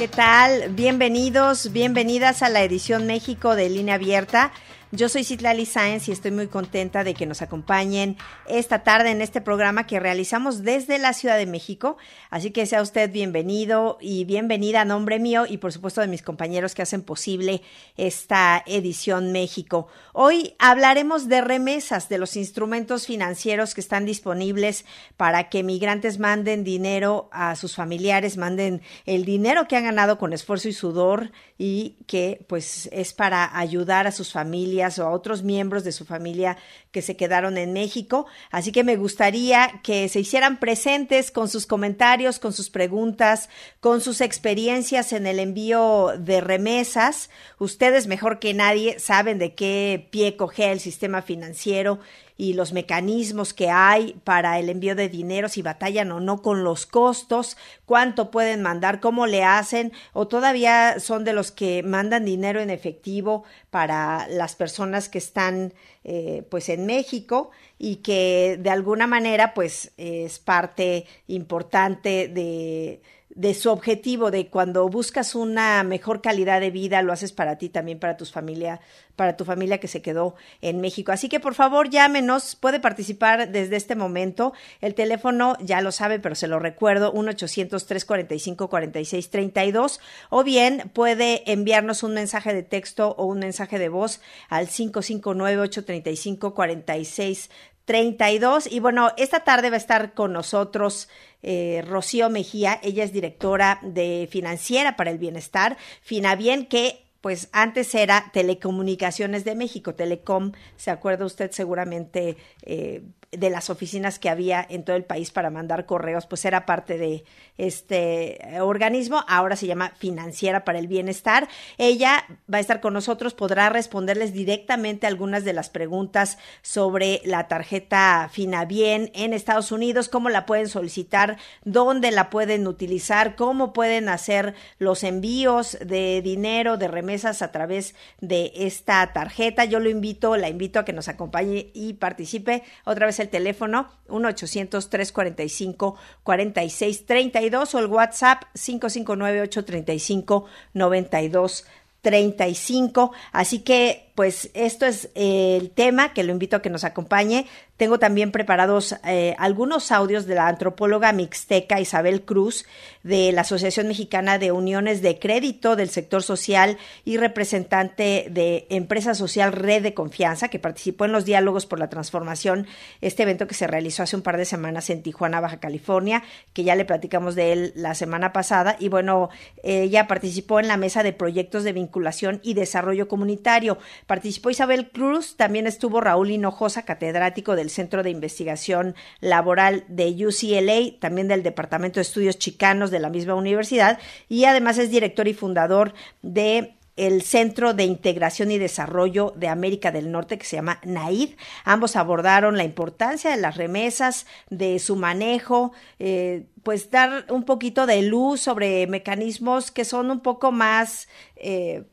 ¿Qué tal? Bienvenidos, bienvenidas a la edición México de Línea Abierta. Yo soy Citlali Sáenz y estoy muy contenta de que nos acompañen esta tarde en este programa que realizamos desde la Ciudad de México. Así que sea usted bienvenido y bienvenida a nombre mío y por supuesto de mis compañeros que hacen posible esta edición México. Hoy hablaremos de remesas, de los instrumentos financieros que están disponibles para que migrantes manden dinero a sus familiares, manden el dinero que han ganado con esfuerzo y sudor y que pues es para ayudar a sus familias o a otros miembros de su familia que se quedaron en México. Así que me gustaría que se hicieran presentes con sus comentarios, con sus preguntas, con sus experiencias en el envío de remesas. Ustedes mejor que nadie saben de qué pie coge el sistema financiero y los mecanismos que hay para el envío de dinero, si batallan o no con los costos, cuánto pueden mandar, cómo le hacen, o todavía son de los que mandan dinero en efectivo para las personas que están eh, pues en México y que de alguna manera pues es parte importante de de su objetivo, de cuando buscas una mejor calidad de vida, lo haces para ti, también para tus familia, para tu familia que se quedó en México. Así que por favor llámenos, puede participar desde este momento. El teléfono ya lo sabe, pero se lo recuerdo, 1-800-345-4632, o bien puede enviarnos un mensaje de texto o un mensaje de voz al 559-835-4632. 32. Y bueno, esta tarde va a estar con nosotros eh, Rocío Mejía. Ella es directora de Financiera para el Bienestar, Finabien, que pues antes era Telecomunicaciones de México, Telecom, se acuerda usted seguramente eh, de las oficinas que había en todo el país para mandar correos, pues era parte de este organismo, ahora se llama Financiera para el Bienestar. Ella va a estar con nosotros, podrá responderles directamente algunas de las preguntas sobre la tarjeta Finabien en Estados Unidos, cómo la pueden solicitar, dónde la pueden utilizar, cómo pueden hacer los envíos de dinero, de remesas a través de esta tarjeta. Yo lo invito, la invito a que nos acompañe y participe otra vez el teléfono 1-800-345-4632 o el WhatsApp 559-835-9235. Así que, pues, esto es el tema que lo invito a que nos acompañe. Tengo también preparados eh, algunos audios de la antropóloga mixteca Isabel Cruz de la Asociación Mexicana de Uniones de Crédito del Sector Social y representante de Empresa Social Red de Confianza, que participó en los diálogos por la transformación, este evento que se realizó hace un par de semanas en Tijuana, Baja California, que ya le platicamos de él la semana pasada. Y bueno, ella participó en la mesa de proyectos de vinculación y desarrollo comunitario. Participó Isabel Cruz, también estuvo Raúl Hinojosa, catedrático del Centro de Investigación Laboral de UCLA, también del Departamento de Estudios Chicanos de la misma universidad, y además es director y fundador de el Centro de Integración y Desarrollo de América del Norte, que se llama NAID. Ambos abordaron la importancia de las remesas, de su manejo, eh, pues dar un poquito de luz sobre mecanismos que son un poco más, eh,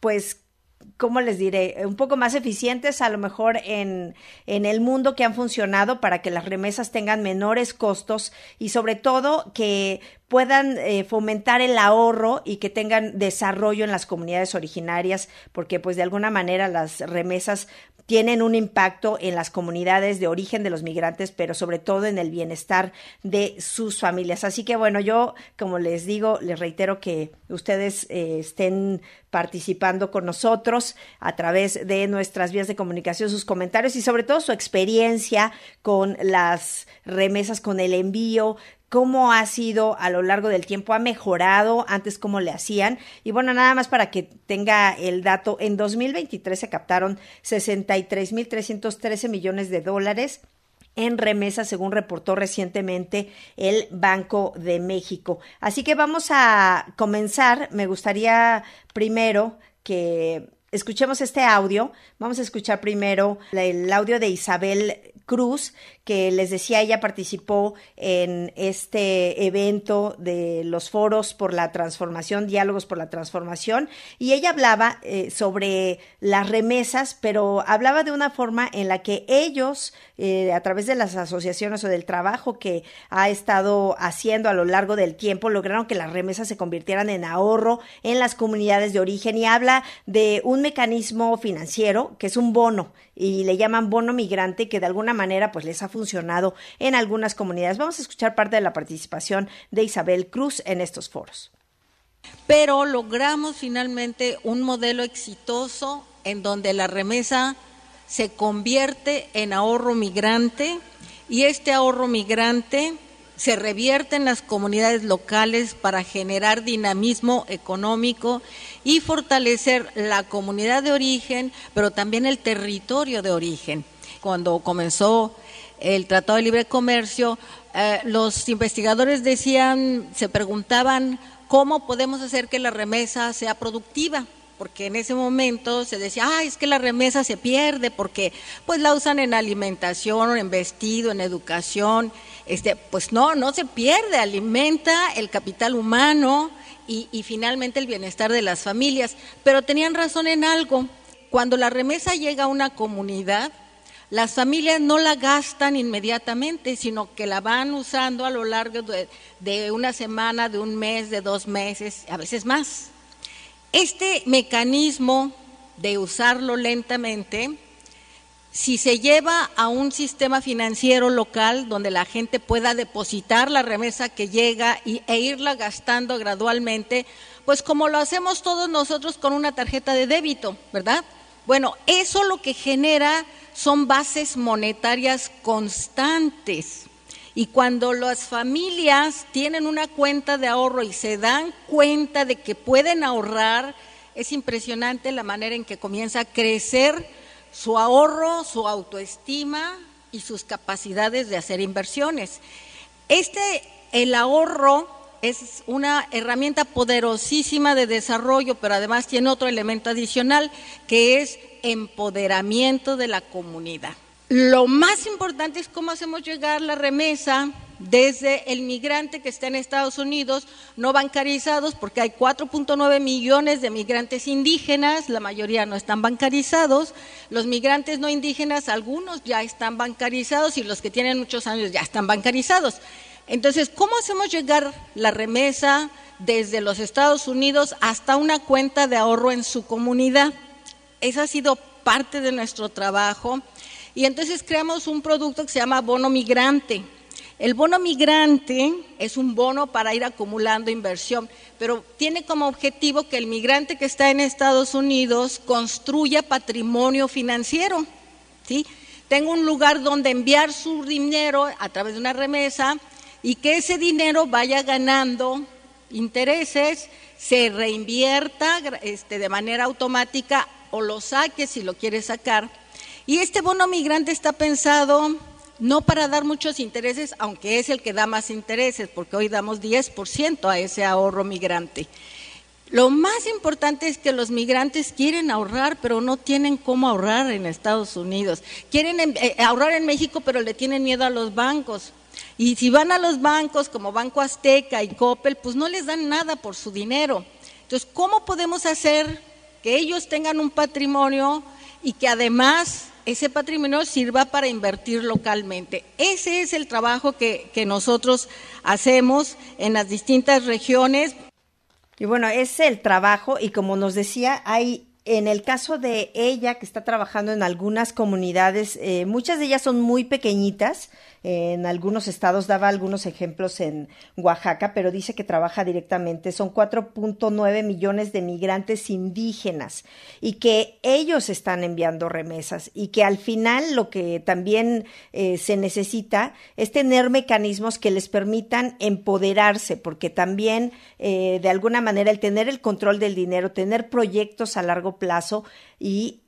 pues, ¿cómo les diré? Un poco más eficientes a lo mejor en, en, el mundo que han funcionado para que las remesas tengan menores costos y sobre todo que puedan eh, fomentar el ahorro y que tengan desarrollo en las comunidades originarias, porque pues de alguna manera las remesas tienen un impacto en las comunidades de origen de los migrantes, pero sobre todo en el bienestar de sus familias. Así que bueno, yo como les digo, les reitero que ustedes eh, estén participando con nosotros a través de nuestras vías de comunicación, sus comentarios y sobre todo su experiencia con las remesas, con el envío, cómo ha sido a lo largo del tiempo, ha mejorado antes cómo le hacían. Y bueno, nada más para que tenga el dato, en 2023 se captaron 63.313 millones de dólares en remesas, según reportó recientemente el Banco de México. Así que vamos a comenzar. Me gustaría primero que escuchemos este audio. Vamos a escuchar primero el audio de Isabel Cruz, que les decía, ella participó en este evento de los foros por la transformación, diálogos por la transformación, y ella hablaba eh, sobre las remesas, pero hablaba de una forma en la que ellos, eh, a través de las asociaciones o del trabajo que ha estado haciendo a lo largo del tiempo, lograron que las remesas se convirtieran en ahorro en las comunidades de origen y habla de un mecanismo financiero que es un bono y le llaman bono migrante que de alguna manera pues les ha funcionado en algunas comunidades. Vamos a escuchar parte de la participación de Isabel Cruz en estos foros. Pero logramos finalmente un modelo exitoso en donde la remesa se convierte en ahorro migrante y este ahorro migrante se revierte en las comunidades locales para generar dinamismo económico y fortalecer la comunidad de origen, pero también el territorio de origen. Cuando comenzó el Tratado de Libre Comercio, eh, los investigadores decían, se preguntaban cómo podemos hacer que la remesa sea productiva porque en ese momento se decía, ah, es que la remesa se pierde porque pues la usan en alimentación, en vestido, en educación. Este, pues no, no se pierde, alimenta el capital humano y, y finalmente el bienestar de las familias. Pero tenían razón en algo, cuando la remesa llega a una comunidad, las familias no la gastan inmediatamente, sino que la van usando a lo largo de, una semana, de un mes, de dos meses, a veces más. Este mecanismo de usarlo lentamente, si se lleva a un sistema financiero local donde la gente pueda depositar la remesa que llega y, e irla gastando gradualmente, pues como lo hacemos todos nosotros con una tarjeta de débito, ¿verdad? Bueno, eso lo que genera son bases monetarias constantes. Y cuando las familias tienen una cuenta de ahorro y se dan cuenta de que pueden ahorrar, es impresionante la manera en que comienza a crecer su ahorro, su autoestima y sus capacidades de hacer inversiones. Este, el ahorro es una herramienta poderosísima de desarrollo, pero además tiene otro elemento adicional que es empoderamiento de la comunidad. Lo más importante es cómo hacemos llegar la remesa desde el migrante que está en Estados Unidos, no bancarizados, porque hay 4.9 millones de migrantes indígenas, la mayoría no están bancarizados, los migrantes no indígenas, algunos ya están bancarizados y los que tienen muchos años ya están bancarizados. Entonces, ¿cómo hacemos llegar la remesa desde los Estados Unidos hasta una cuenta de ahorro en su comunidad? Esa ha sido parte de nuestro trabajo. Y entonces creamos un producto que se llama bono migrante. El bono migrante es un bono para ir acumulando inversión, pero tiene como objetivo que el migrante que está en Estados Unidos construya patrimonio financiero. ¿sí? Tenga un lugar donde enviar su dinero a través de una remesa y que ese dinero vaya ganando intereses, se reinvierta este, de manera automática o lo saque si lo quiere sacar. Y este bono migrante está pensado no para dar muchos intereses, aunque es el que da más intereses, porque hoy damos 10% a ese ahorro migrante. Lo más importante es que los migrantes quieren ahorrar, pero no tienen cómo ahorrar en Estados Unidos. Quieren eh, ahorrar en México, pero le tienen miedo a los bancos. Y si van a los bancos como Banco Azteca y Coppel, pues no les dan nada por su dinero. Entonces, ¿cómo podemos hacer que ellos tengan un patrimonio y que además ese patrimonio sirva para invertir localmente? Ese es el trabajo que, que nosotros hacemos en las distintas regiones. Y bueno, es el trabajo y como nos decía, hay en el caso de ella que está trabajando en algunas comunidades, eh, muchas de ellas son muy pequeñitas, en algunos estados daba algunos ejemplos en Oaxaca, pero dice que trabaja directamente. Son 4.9 millones de migrantes indígenas y que ellos están enviando remesas y que al final lo que también eh, se necesita es tener mecanismos que les permitan empoderarse, porque también eh, de alguna manera el tener el control del dinero, tener proyectos a largo plazo y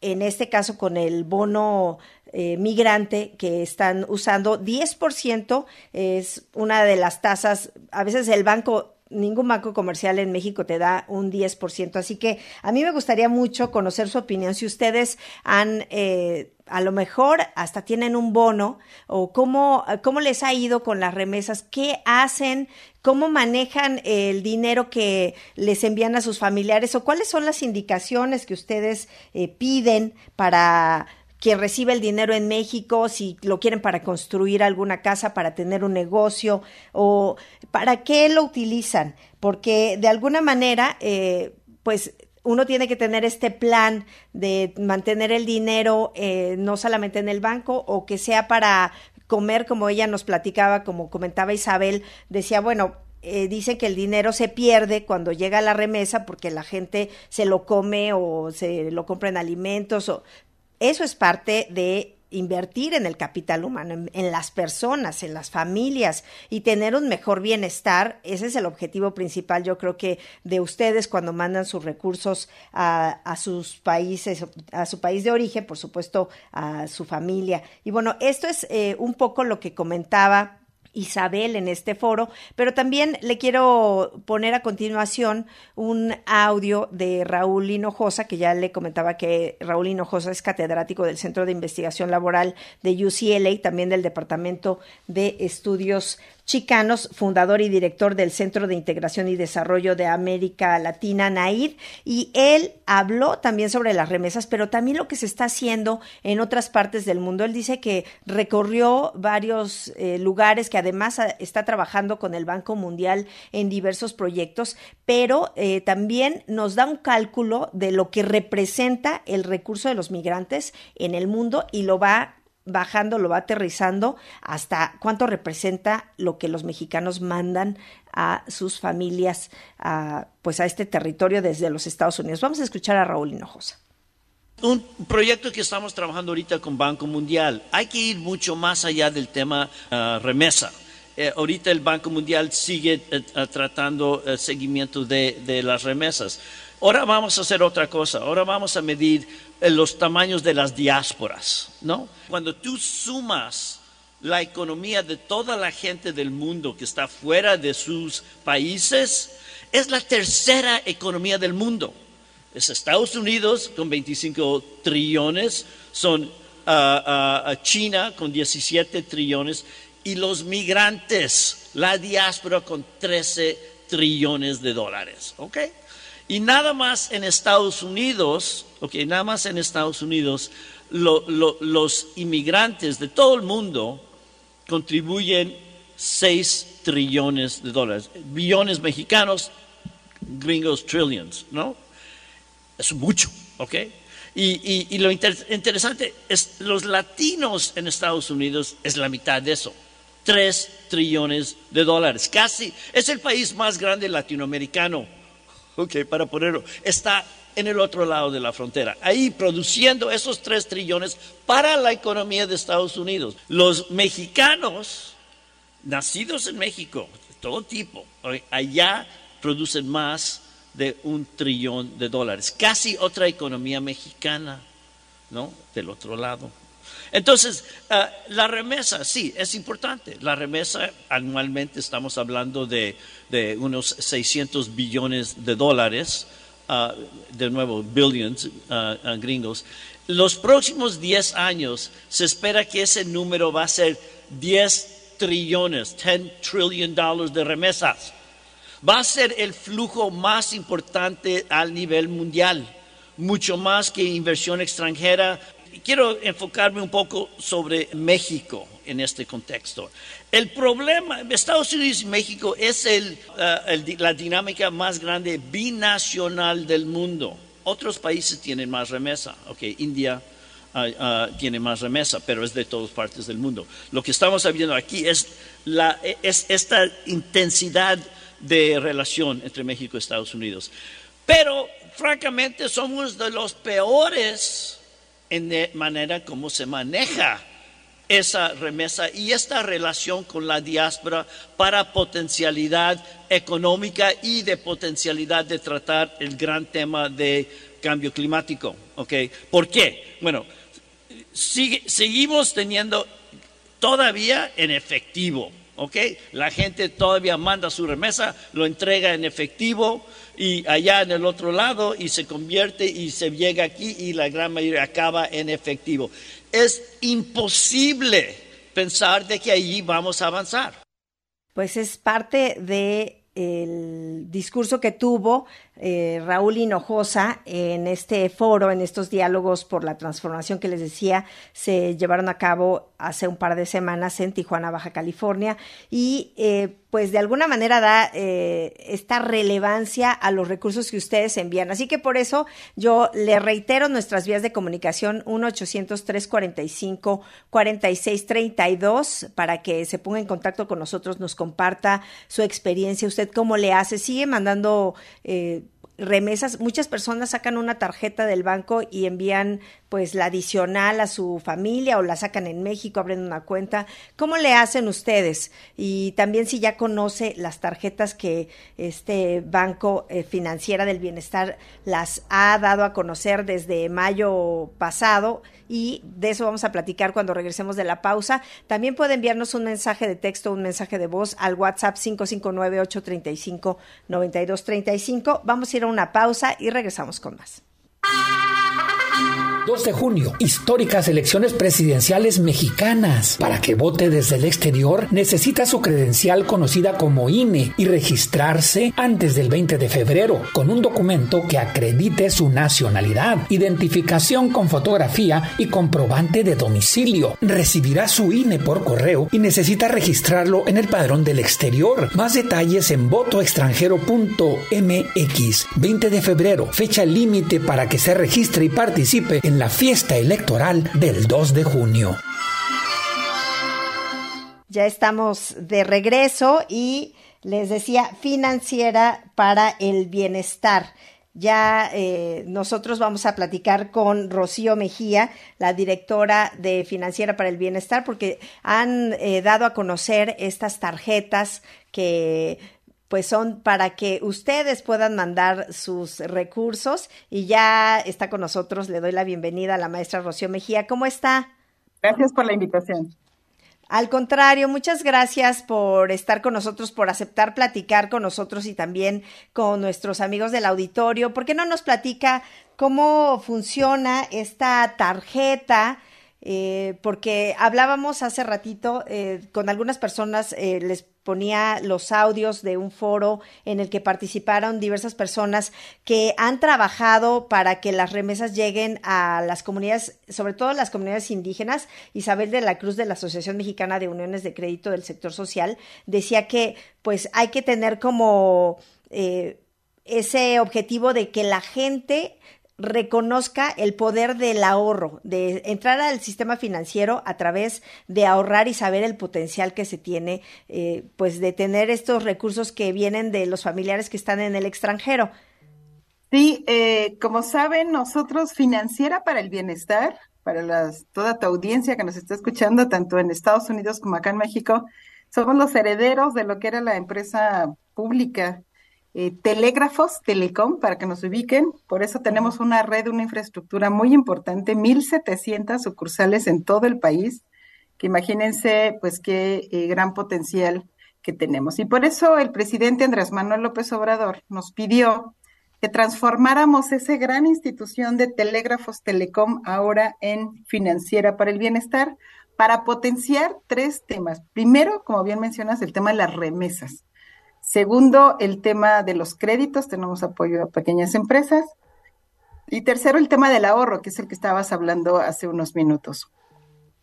en este caso con el bono eh, migrante que están usando, 10% es una de las tasas, a veces el banco ningún banco comercial en México te da un 10%. Así que a mí me gustaría mucho conocer su opinión. Si ustedes han, eh, a lo mejor hasta tienen un bono o cómo, cómo les ha ido con las remesas, qué hacen, cómo manejan el dinero que les envían a sus familiares o cuáles son las indicaciones que ustedes eh, piden para quien recibe el dinero en México, si lo quieren para construir alguna casa, para tener un negocio o para qué lo utilizan, porque de alguna manera, eh, pues uno tiene que tener este plan de mantener el dinero eh, no solamente en el banco o que sea para comer, como ella nos platicaba, como comentaba Isabel, decía, bueno, eh, dice que el dinero se pierde cuando llega la remesa porque la gente se lo come o se lo compra en alimentos o eso es parte de invertir en el capital humano, en, las personas, en las familias y tener un mejor bienestar. Ese es el objetivo principal, yo creo que de ustedes cuando mandan sus recursos a, a sus países, a su país de origen, por supuesto, a su familia. Y bueno, esto es eh, un poco lo que comentaba Isabel en este foro, pero también le quiero poner a continuación un audio de Raúl Hinojosa, que ya le comentaba que Raúl Hinojosa es catedrático del Centro de Investigación Laboral de UCLA, también del Departamento de Estudios Chicanos, fundador y director del Centro de Integración y Desarrollo de América Latina, NAID, y él habló también sobre las remesas, pero también lo que se está haciendo en otras partes del mundo. Él dice que recorrió varios eh, lugares, que además ah, está trabajando con el Banco Mundial en diversos proyectos, pero eh, también nos da un cálculo de lo que representa el recurso de los migrantes en el mundo y lo va bajando, lo va aterrizando hasta cuánto representa lo que los mexicanos mandan a sus familias, a, pues a este territorio desde los Estados Unidos. Vamos a escuchar a Raúl Hinojosa. Un proyecto que estamos trabajando ahorita con Banco Mundial. Hay que ir mucho más allá del tema ah, remesa. Eh, ahorita el Banco Mundial sigue eh, tratando el seguimiento de, de las remesas. Ahora vamos a hacer otra cosa. Ahora vamos a medir los tamaños de las diásporas, ¿no? Cuando tú sumas la economía de toda la gente del mundo que está fuera de sus países, es la tercera economía del mundo. Es Estados Unidos con 25 trillones, son ah, ah, ah, China con 17 trillones y los migrantes, la diáspora con 13 trillones de dólares, ¿ok? Y nada más en Estados Unidos, ok, nada más en Estados Unidos, los inmigrantes de todo el mundo contribuyen 6 trillones de dólares. Billones mexicanos, gringos, trillions, ¿no? Es mucho, ¿ok? Y, lo interesante es, los latinos en Estados Unidos es la mitad de eso. 3 trillones de dólares. Casi es el país más grande latinoamericano ok, para ponerlo, está en el otro lado de la frontera, ahí produciendo esos tres trillones para la economía de Estados Unidos. Los mexicanos, nacidos en México, todo tipo, allá producen más de un trillón de dólares, casi otra economía mexicana, ¿no? Del otro lado. Entonces, ah, la remesa, sí, es importante. La remesa anualmente estamos hablando de, unos 600 billones de dólares, ah, de nuevo, billions ah, gringos. Los próximos 10 años se espera que ese número va a ser 10 trillones, 10 trillion dollars de remesas. Va a ser el flujo más importante al nivel mundial, mucho más que inversión extranjera, quiero enfocarme un poco sobre México en este contexto. El problema, Estados Unidos y México es eh, la dinámica más grande binacional del mundo. Otros países tienen más remesa, ok, India ah, ah, tiene más remesa, pero es de todas partes del mundo. Lo que estamos viendo aquí es, es esta intensidad de relación entre México y Estados Unidos. Pero, francamente, somos de los peores en de manera como se maneja esa remesa y esta relación con la diáspora para potencialidad económica y de potencialidad de tratar el gran tema de cambio climático. ¿okay? ¿Por qué? Bueno, seguimos teniendo todavía en efectivo ¿ok? La gente todavía manda su remesa, lo entrega en efectivo y allá en el otro lado y se convierte y se llega aquí y la gran mayoría acaba en efectivo. Es imposible pensar de que allí vamos a avanzar. Pues es parte de discurso que tuvo eh, Raúl Hinojosa en este foro, en estos diálogos por la transformación que les decía, se llevaron a cabo hace un par de semanas en Tijuana, Baja California, y eh, pues de alguna manera da eh, esta relevancia a los recursos que ustedes envían. Así que por eso yo le reitero nuestras vías de comunicación 1-800-345-4632 para que se ponga en contacto con nosotros, nos comparta su experiencia, usted cómo le hace, sigue mandando remesas, muchas personas sacan una tarjeta del banco y envían pues la adicional a su familia o la sacan en México, abren una cuenta. ¿Cómo le hacen ustedes? Y también si ya conoce las tarjetas que este Banco eh, Financiera del Bienestar las ha dado a conocer desde mayo pasado y de eso vamos a platicar cuando regresemos de la pausa. También puede enviarnos un mensaje de texto, un mensaje de voz al WhatsApp 559-835-9235. Vamos a ir a una pausa y regresamos con más. 2 de junio, históricas elecciones presidenciales mexicanas. Para que vote desde el exterior, necesita su credencial conocida como INE y registrarse antes del 20 de febrero con un documento que acredite su nacionalidad, identificación con fotografía y comprobante de domicilio. Recibirá su INE por correo y necesita registrarlo en el padrón del exterior. Más detalles en votoextranjero.mx. 20 de febrero, fecha límite para que se registre y participe en la fiesta electoral del 2 de junio. Ya estamos de regreso y les decía financiera para el bienestar. Ya eh, nosotros vamos a platicar con Rocío Mejía, la directora de Financiera para el Bienestar, porque han eh, dado a conocer estas tarjetas que pues son para que ustedes puedan mandar sus recursos y ya está con nosotros, le doy la bienvenida a la maestra Rocío Mejía. ¿Cómo está? Gracias por la invitación. Al contrario, muchas gracias por estar con nosotros, por aceptar platicar con nosotros y también con nuestros amigos del auditorio. ¿Por qué no nos platica cómo funciona esta tarjeta? Eh, porque hablábamos hace ratito eh, con algunas personas, eh, les ponía los audios de un foro en el que participaron diversas personas que han trabajado para que las remesas lleguen a las comunidades, sobre todo las comunidades indígenas. Isabel de la Cruz de la Asociación Mexicana de Uniones de Crédito del Sector Social decía que pues hay que tener como eh, ese objetivo de que la gente reconozca el poder del ahorro, de entrar al sistema financiero a través de ahorrar y saber el potencial que se tiene, eh, pues de tener estos recursos que vienen de los familiares que están en el extranjero. Sí, eh, como saben, nosotros Financiera para el Bienestar, para las, toda tu audiencia que nos está escuchando, tanto en Estados Unidos como acá en México, somos los herederos de lo que era la empresa pública eh, telégrafos, telecom, para que nos ubiquen. Por eso tenemos una red, una infraestructura muy importante, 1.700 sucursales en todo el país, que imagínense, pues, qué eh, gran potencial que tenemos. Y por eso el presidente Andrés Manuel López Obrador nos pidió que transformáramos esa gran institución de telégrafos telecom ahora en financiera para el bienestar para potenciar tres temas. Primero, como bien mencionas, el tema de las remesas. Segundo, el tema de los créditos, tenemos apoyo a pequeñas empresas. Y tercero, el tema del ahorro, que es el que estabas hablando hace unos minutos.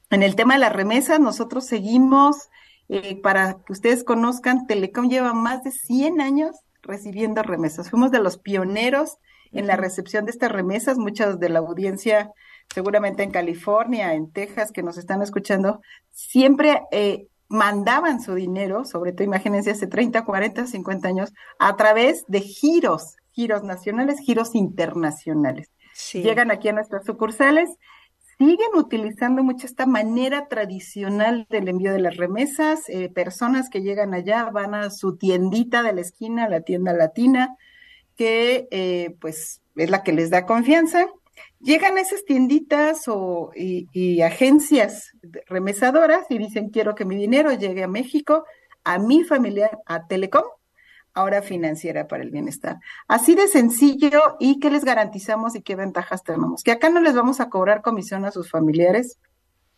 En el tema de las remesas, nosotros seguimos, eh, para que ustedes conozcan, Telecom lleva más de 100 años recibiendo remesas. Fuimos de los pioneros en la recepción de estas remesas. Muchas de la audiencia, seguramente en California, en Texas, que nos están escuchando, siempre eh, mandaban su dinero, sobre todo imagínense hace 30, 40, 50 años, a través de giros, giros nacionales, giros internacionales. Llegan aquí a nuestras sucursales, siguen utilizando mucho esta manera tradicional del envío de las remesas, eh, personas que llegan allá van a su tiendita de la esquina, la tienda latina, que eh, pues es la que les da confianza, Llegan esas tienditas o, y, agencias remesadoras y dicen quiero que mi dinero llegue a México a mi familiar, a Telecom, ahora financiera para el bienestar. Así de sencillo y qué les garantizamos y qué ventajas tenemos. Que acá no les vamos a cobrar comisión a sus familiares.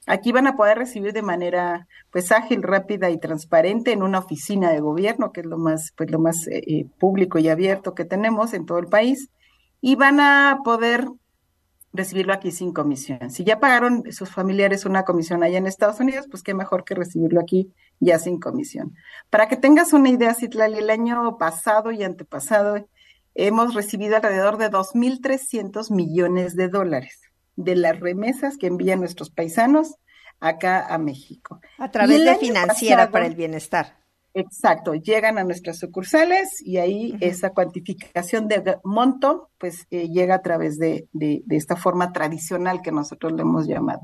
Aquí van a poder recibir de manera pues ágil, rápida y transparente en una oficina de gobierno, que es lo más pues lo más eh, eh, público y abierto que tenemos en todo el país y van a poder recibirlo aquí sin comisión. Si ya pagaron sus familiares una comisión allá en Estados Unidos, pues qué mejor que recibirlo aquí ya sin comisión. Para que tengas una idea, Citlali, el año pasado y antepasado hemos recibido alrededor de 2.300 millones de dólares de las remesas que envían nuestros paisanos acá a México. A través de financiera para el bienestar. Exacto, llegan a nuestras sucursales y ahí esa cuantificación de monto pues eh, llega a través de, de, esta forma tradicional que nosotros le hemos llamado.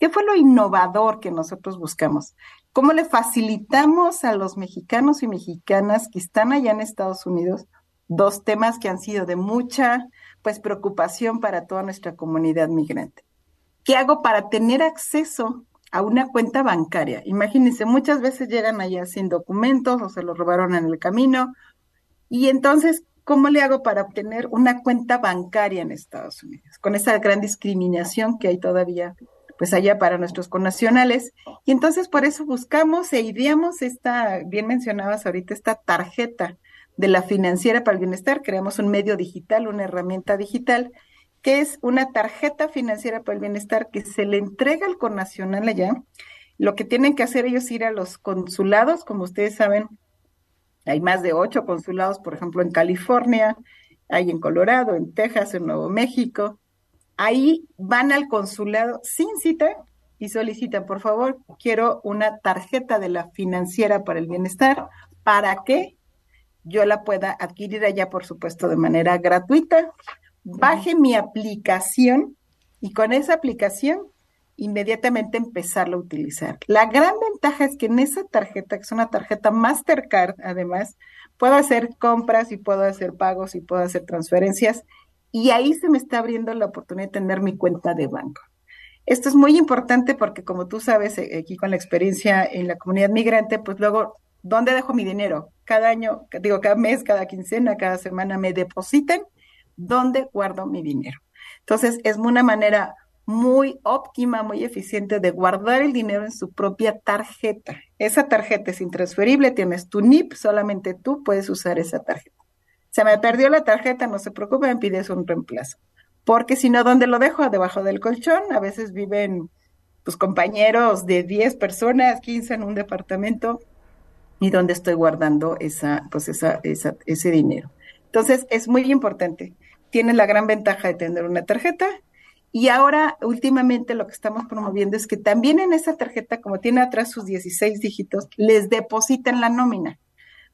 ¿Qué fue lo innovador que nosotros buscamos? ¿Cómo le facilitamos a los mexicanos y mexicanas que están allá en Estados Unidos dos temas que han sido de mucha pues preocupación para toda nuestra comunidad migrante? ¿Qué hago para tener acceso a una cuenta bancaria. Imagínense, muchas veces llegan allá sin documentos o se los robaron en el camino. Y entonces, ¿cómo le hago para obtener una cuenta bancaria en Estados Unidos? Con esa gran discriminación que hay todavía, pues allá para nuestros connacionales. Y entonces por eso buscamos e ideamos esta, bien mencionabas ahorita, esta tarjeta de la financiera para el bienestar. Creamos un medio digital, una herramienta digital que es una tarjeta financiera para el bienestar que se le entrega al connacional allá. Lo que tienen que hacer ellos es ir a los consulados, como ustedes saben, hay más de ocho consulados, por ejemplo, en California, hay en Colorado, en Texas, en Nuevo México. Ahí van al consulado sin cita y solicitan, por favor, quiero una tarjeta de la financiera para el bienestar para que yo la pueda adquirir allá, por supuesto, de manera gratuita baje mi aplicación y con esa aplicación inmediatamente empezarlo a utilizar. La gran ventaja es que en esa tarjeta, que es una tarjeta Mastercard, además, puedo hacer compras y puedo hacer pagos y puedo hacer transferencias y ahí se me está abriendo la oportunidad de tener mi cuenta de banco. Esto es muy importante porque como tú sabes, eh, aquí con la experiencia en la comunidad migrante, pues luego, ¿dónde dejo mi dinero? Cada año, digo, cada mes, cada quincena, cada semana me depositan dónde guardo mi dinero. Entonces, es una manera muy óptima, muy eficiente de guardar el dinero en su propia tarjeta. Esa tarjeta es intransferible, tienes tu NIP, solamente tú puedes usar esa tarjeta. Se me perdió la tarjeta, no se preocupen, pides un reemplazo. Porque si no, ¿dónde lo dejo? Debajo del colchón. A veces viven tus compañeros de 10 personas, 15 en un departamento, y dónde estoy guardando esa, pues esa, esa, ese dinero. Entonces, es muy importante tiene la gran ventaja de tener una tarjeta. Y ahora, últimamente, lo que estamos promoviendo es que también en esa tarjeta, como tiene atrás sus 16 dígitos, les depositen la nómina.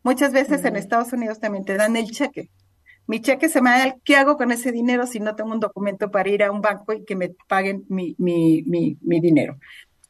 Muchas veces en Estados Unidos también te dan el cheque. Mi cheque se me da, ¿qué hago con ese dinero si no tengo un documento para ir a un banco y que me paguen mi, mi, mi, mi dinero?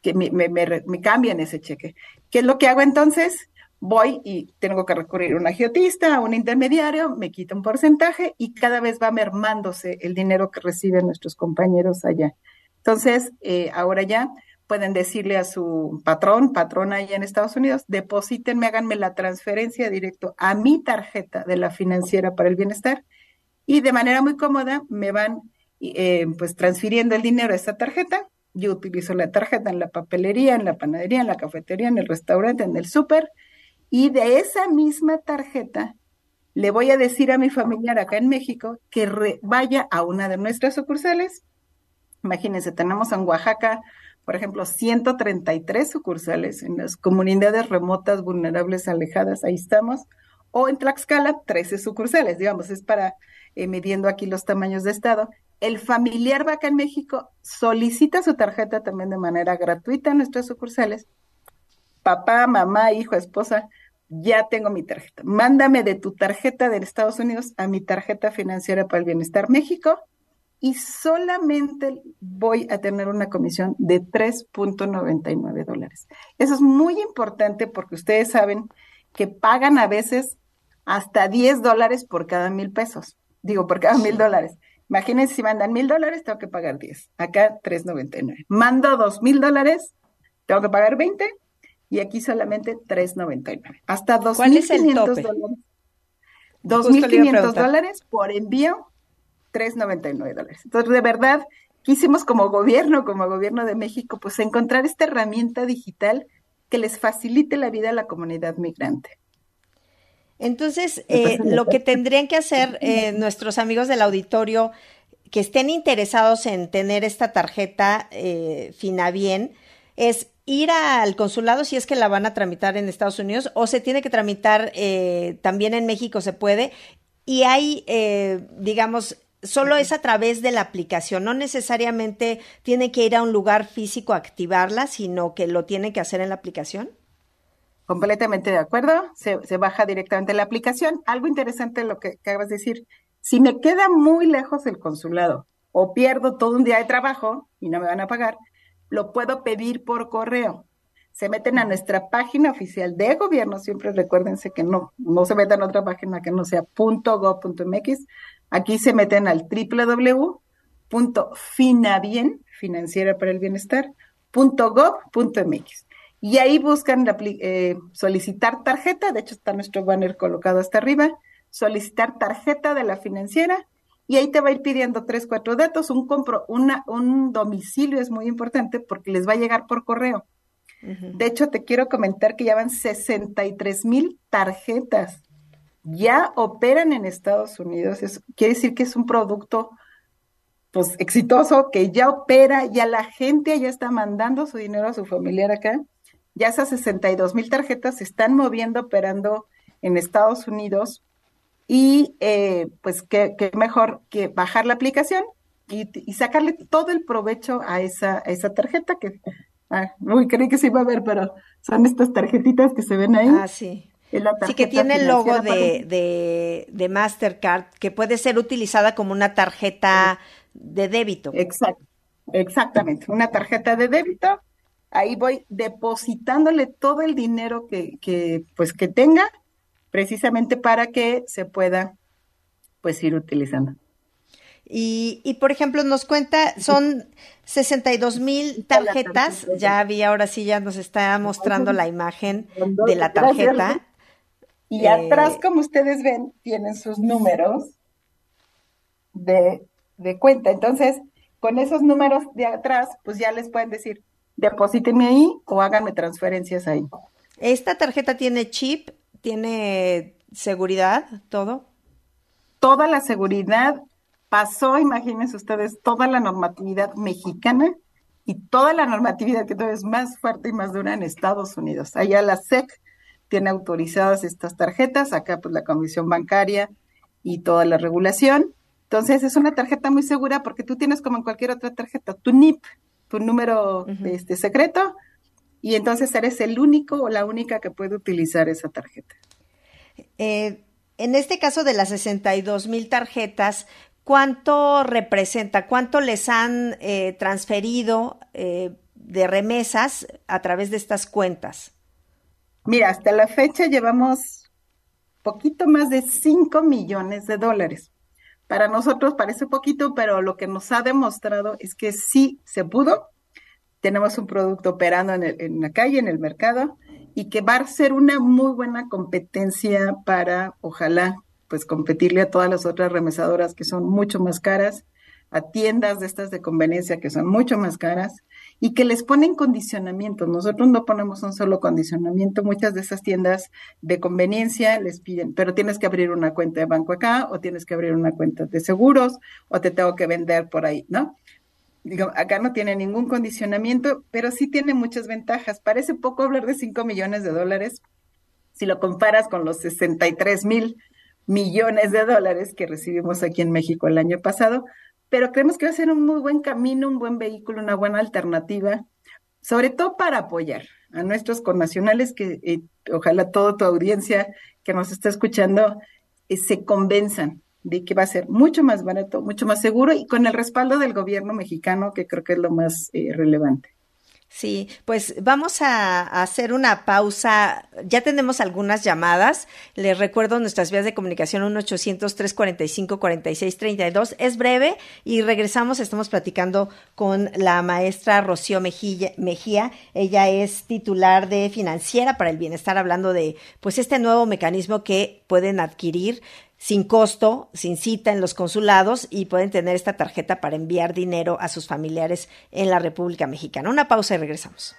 Que me, me, me cambien ese cheque. ¿Qué es lo que hago entonces? Voy y tengo que recurrir a un agiotista, a un intermediario, me quita un porcentaje y cada vez va mermándose el dinero que reciben nuestros compañeros allá. Entonces, eh, ahora ya pueden decirle a su patrón, patrona allá en Estados Unidos, deposítenme, háganme la transferencia directo a mi tarjeta de la financiera para el bienestar y de manera muy cómoda me van eh, pues transfiriendo el dinero a esa tarjeta. Yo utilizo la tarjeta en la papelería, en la panadería, en la cafetería, en el restaurante, en el súper y de esa misma tarjeta le voy a decir a mi familiar acá en México que vaya a una de nuestras sucursales. Imagínense, tenemos en Oaxaca, por ejemplo, 133 sucursales en las comunidades remotas, vulnerables, alejadas, ahí estamos. O en Tlaxcala, 13 sucursales, digamos, es para eh, midiendo aquí los tamaños de estado. El familiar va acá en México, solicita su tarjeta también de manera gratuita en nuestras sucursales papá, mamá, hijo, esposa, ya tengo mi tarjeta. Mándame de tu tarjeta de Estados Unidos a mi tarjeta financiera para el bienestar México y solamente voy a tener una comisión de 3.99 dólares. Eso es muy importante porque ustedes saben que pagan a veces hasta 10 dólares por cada mil pesos. Digo, por cada mil dólares. Imagínense si mandan mil dólares, tengo que pagar 10. Acá 3.99. Mando dos mil dólares, tengo que pagar 20 y aquí solamente 3.99. Hasta 2.500 dólares. 2.500 dólares por envío, 3.99 dólares. Entonces, de verdad, quisimos como gobierno, como gobierno de México, pues encontrar esta herramienta digital que les facilite la vida a la comunidad migrante. Entonces, eh, lo que tendrían que hacer eh, nuestros amigos del auditorio que estén interesados en tener esta tarjeta eh, Finabien es ir al consulado si es que la van a tramitar en Estados Unidos o se tiene que tramitar eh, también en México, se puede. Y hay, eh, digamos, solo es a través de la aplicación, no necesariamente tiene que ir a un lugar físico a activarla, sino que lo tiene que hacer en la aplicación. Completamente de acuerdo, se, se baja directamente la aplicación. Algo interesante lo que acabas de decir, si me queda muy lejos el consulado o pierdo todo un día de trabajo y no me van a pagar, lo puedo pedir por correo. Se meten a nuestra página oficial de gobierno, siempre recuérdense que no, no se metan a otra página que no sea .go.mx. Aquí se meten al www.finabien, financiera para el bienestar, .gov.mx. Y ahí buscan eh, solicitar tarjeta, de hecho está nuestro banner colocado hasta arriba, solicitar tarjeta de la financiera y ahí te va a ir pidiendo tres, cuatro datos, un compro, una, un domicilio es muy importante porque les va a llegar por correo. De hecho, te quiero comentar que ya van 63 mil tarjetas. Ya operan en Estados Unidos. Eso quiere decir que es un producto pues exitoso, que ya opera, ya la gente ya está mandando su dinero a su familiar acá. Ya esas 62 mil tarjetas se están moviendo, operando en Estados Unidos y eh, pues qué, mejor que bajar la aplicación y, sacarle todo el provecho a esa, esa tarjeta que, ah, uy, creí que se iba a ver, pero son estas tarjetitas que se ven ahí. Ah, sí. Sí, que tiene el logo de, de, de, Mastercard, que puede ser utilizada como una tarjeta de débito. Exacto, exactamente, una tarjeta de débito. Ahí voy depositándole todo el dinero que, que pues que tenga precisamente para que se pueda pues ir utilizando. Y, y, por ejemplo, nos cuenta, son 62 mil tarjetas, ya vi, ahora sí ya nos está mostrando la imagen de la tarjeta. Y atrás, eh, como ustedes ven, tienen sus números de, de, cuenta. Entonces, con esos números de atrás, pues ya les pueden decir, deposítenme ahí o háganme transferencias ahí. ¿Esta tarjeta tiene chip ¿Tiene seguridad todo? Toda la seguridad pasó, imagínense ustedes, toda la normatividad mexicana y toda la normatividad que todavía es más fuerte y más dura en Estados Unidos. Allá la SEC tiene autorizadas estas tarjetas, acá pues la Comisión Bancaria y toda la regulación. Entonces es una tarjeta muy segura porque tú tienes como en cualquier otra tarjeta tu NIP, tu número este, secreto, y entonces eres el único o la única que puede utilizar esa tarjeta. Eh, en este caso de las 62 mil tarjetas, ¿cuánto representa? ¿Cuánto les han eh, transferido eh, de remesas a través de estas cuentas? Mira, hasta la fecha llevamos poquito más de 5 millones de dólares. Para nosotros parece poquito, pero lo que nos ha demostrado es que sí se pudo tenemos un producto operando en, la calle, en el mercado, y que va a ser una muy buena competencia para, ojalá, pues competirle a todas las otras remesadoras que son mucho más caras, a tiendas de estas de conveniencia que son mucho más caras y que les ponen condicionamiento. Nosotros no ponemos un solo condicionamiento. Muchas de esas tiendas de conveniencia les piden, pero tienes que abrir una cuenta de banco acá o tienes que abrir una cuenta de seguros o te tengo que vender por ahí, ¿no? Acá no tiene ningún condicionamiento, pero sí tiene muchas ventajas. Parece poco hablar de 5 millones de dólares si lo comparas con los 63 mil millones de dólares que recibimos aquí en México el año pasado, pero creemos que va a ser un muy buen camino, un buen vehículo, una buena alternativa, sobre todo para apoyar a nuestros connacionales que eh, ojalá toda tu audiencia que nos está escuchando eh, se convenzan de que va a ser mucho más barato, mucho más seguro y con el respaldo del gobierno mexicano, que creo que es lo más eh, relevante. Sí, pues vamos a, hacer una pausa. Ya tenemos algunas llamadas. Les recuerdo nuestras vías de comunicación 1-800-345-4632. Es breve y regresamos. Estamos platicando con la maestra Rocío Mejía, Mejía. Ella es titular de Financiera para el Bienestar, hablando de pues este nuevo mecanismo que pueden adquirir sin costo, sin cita en los consulados y pueden tener esta tarjeta para enviar dinero a sus familiares en la República Mexicana. Una pausa y regresamos.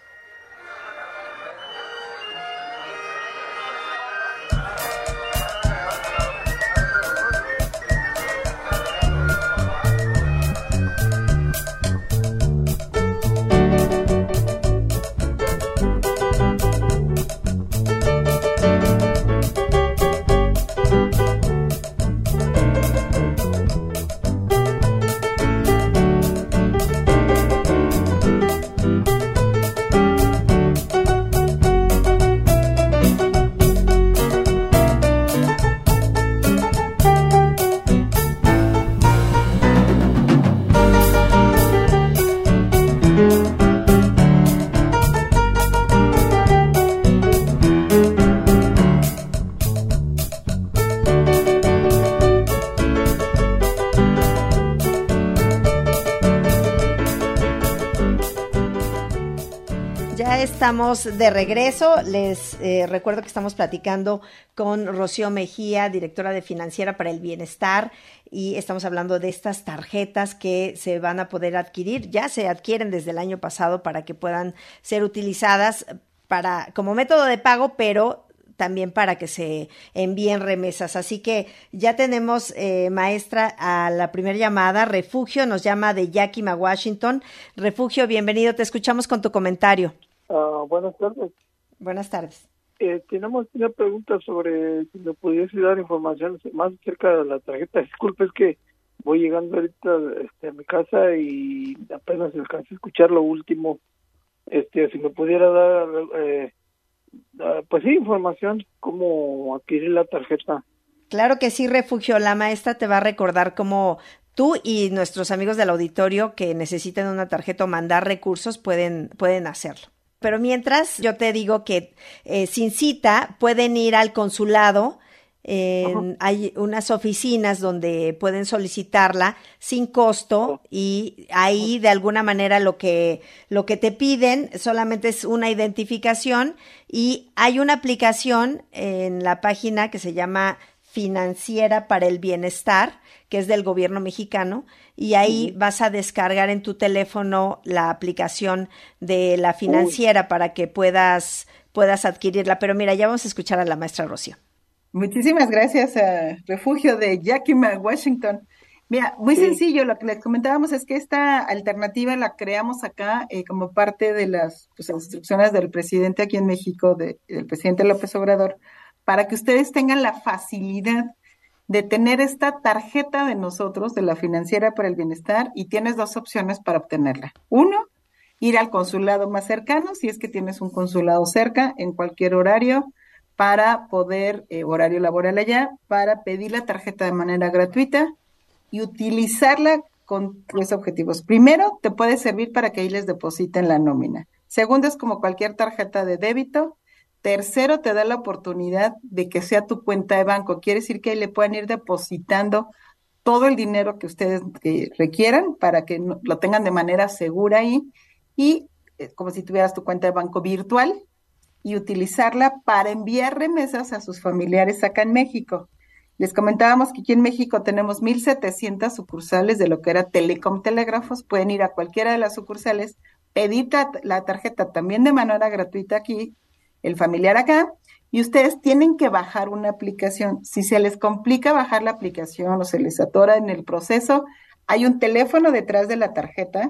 Estamos de regreso. Les eh, recuerdo que estamos platicando con Rocío Mejía, directora de Financiera para el Bienestar, y estamos hablando de estas tarjetas que se van a poder adquirir. Ya se adquieren desde el año pasado para que puedan ser utilizadas para como método de pago, pero también para que se envíen remesas. Así que ya tenemos, eh, maestra, a la primera llamada. Refugio nos llama de Yakima, Washington. Refugio, bienvenido. Te escuchamos con tu comentario. Ah, buenas tardes. Buenas tardes. Eh, tenemos una pregunta sobre si me pudiese dar información más acerca de la tarjeta. Disculpe, es que voy llegando ahorita este, a mi casa y apenas alcancé a escuchar lo último. Este, si me pudiera dar, eh, ah, pues sí, información cómo adquirir la tarjeta. Claro que sí, Refugio. La maestra te va a recordar cómo tú y nuestros amigos del auditorio que necesiten una tarjeta o mandar recursos pueden, pueden hacerlo. Pero mientras, yo te digo que eh, sin cita pueden ir al consulado. hay unas oficinas donde pueden solicitarla sin costo y ahí de alguna manera lo que lo que te piden solamente es una identificación y hay una aplicación en la página que se llama Financiera para el Bienestar, que es del gobierno mexicano y ahí vas a descargar en tu teléfono la aplicación de la financiera para que puedas, puedas adquirirla. Pero mira, ya vamos a escuchar a la maestra Rocío. Muchísimas gracias a Refugio de Yakima, Washington. Mira, muy sencillo, lo que les comentábamos es que esta alternativa la creamos acá eh, como parte de las pues, instrucciones del presidente aquí en México, del presidente López Obrador, para que ustedes tengan la facilidad de tener esta tarjeta de nosotros, de la financiera para el bienestar, y tienes dos opciones para obtenerla. Uno, ir al consulado más cercano, si es que tienes un consulado cerca, en cualquier horario, para poder, eh, horario laboral allá, para pedir la tarjeta de manera gratuita y utilizarla con tres objetivos. Primero, te puede servir para que ahí les depositen la nómina. Segundo, es como cualquier tarjeta de débito, Tercero, te da la oportunidad de que sea tu cuenta de banco. Quiere decir que ahí le puedan ir depositando todo el dinero que ustedes requieran para que lo tengan de manera segura ahí y eh, como si tuvieras tu cuenta de banco virtual y utilizarla para enviar remesas a sus familiares acá en México. Les comentábamos que aquí en México tenemos 1.700 sucursales de lo que era Telecom Telégrafos. Pueden ir a cualquiera de las sucursales, pedir la tarjeta también de manera gratuita aquí el familiar acá, y ustedes tienen que bajar una aplicación. Si se les complica bajar la aplicación o se les atora en el proceso, hay un teléfono detrás de la tarjeta,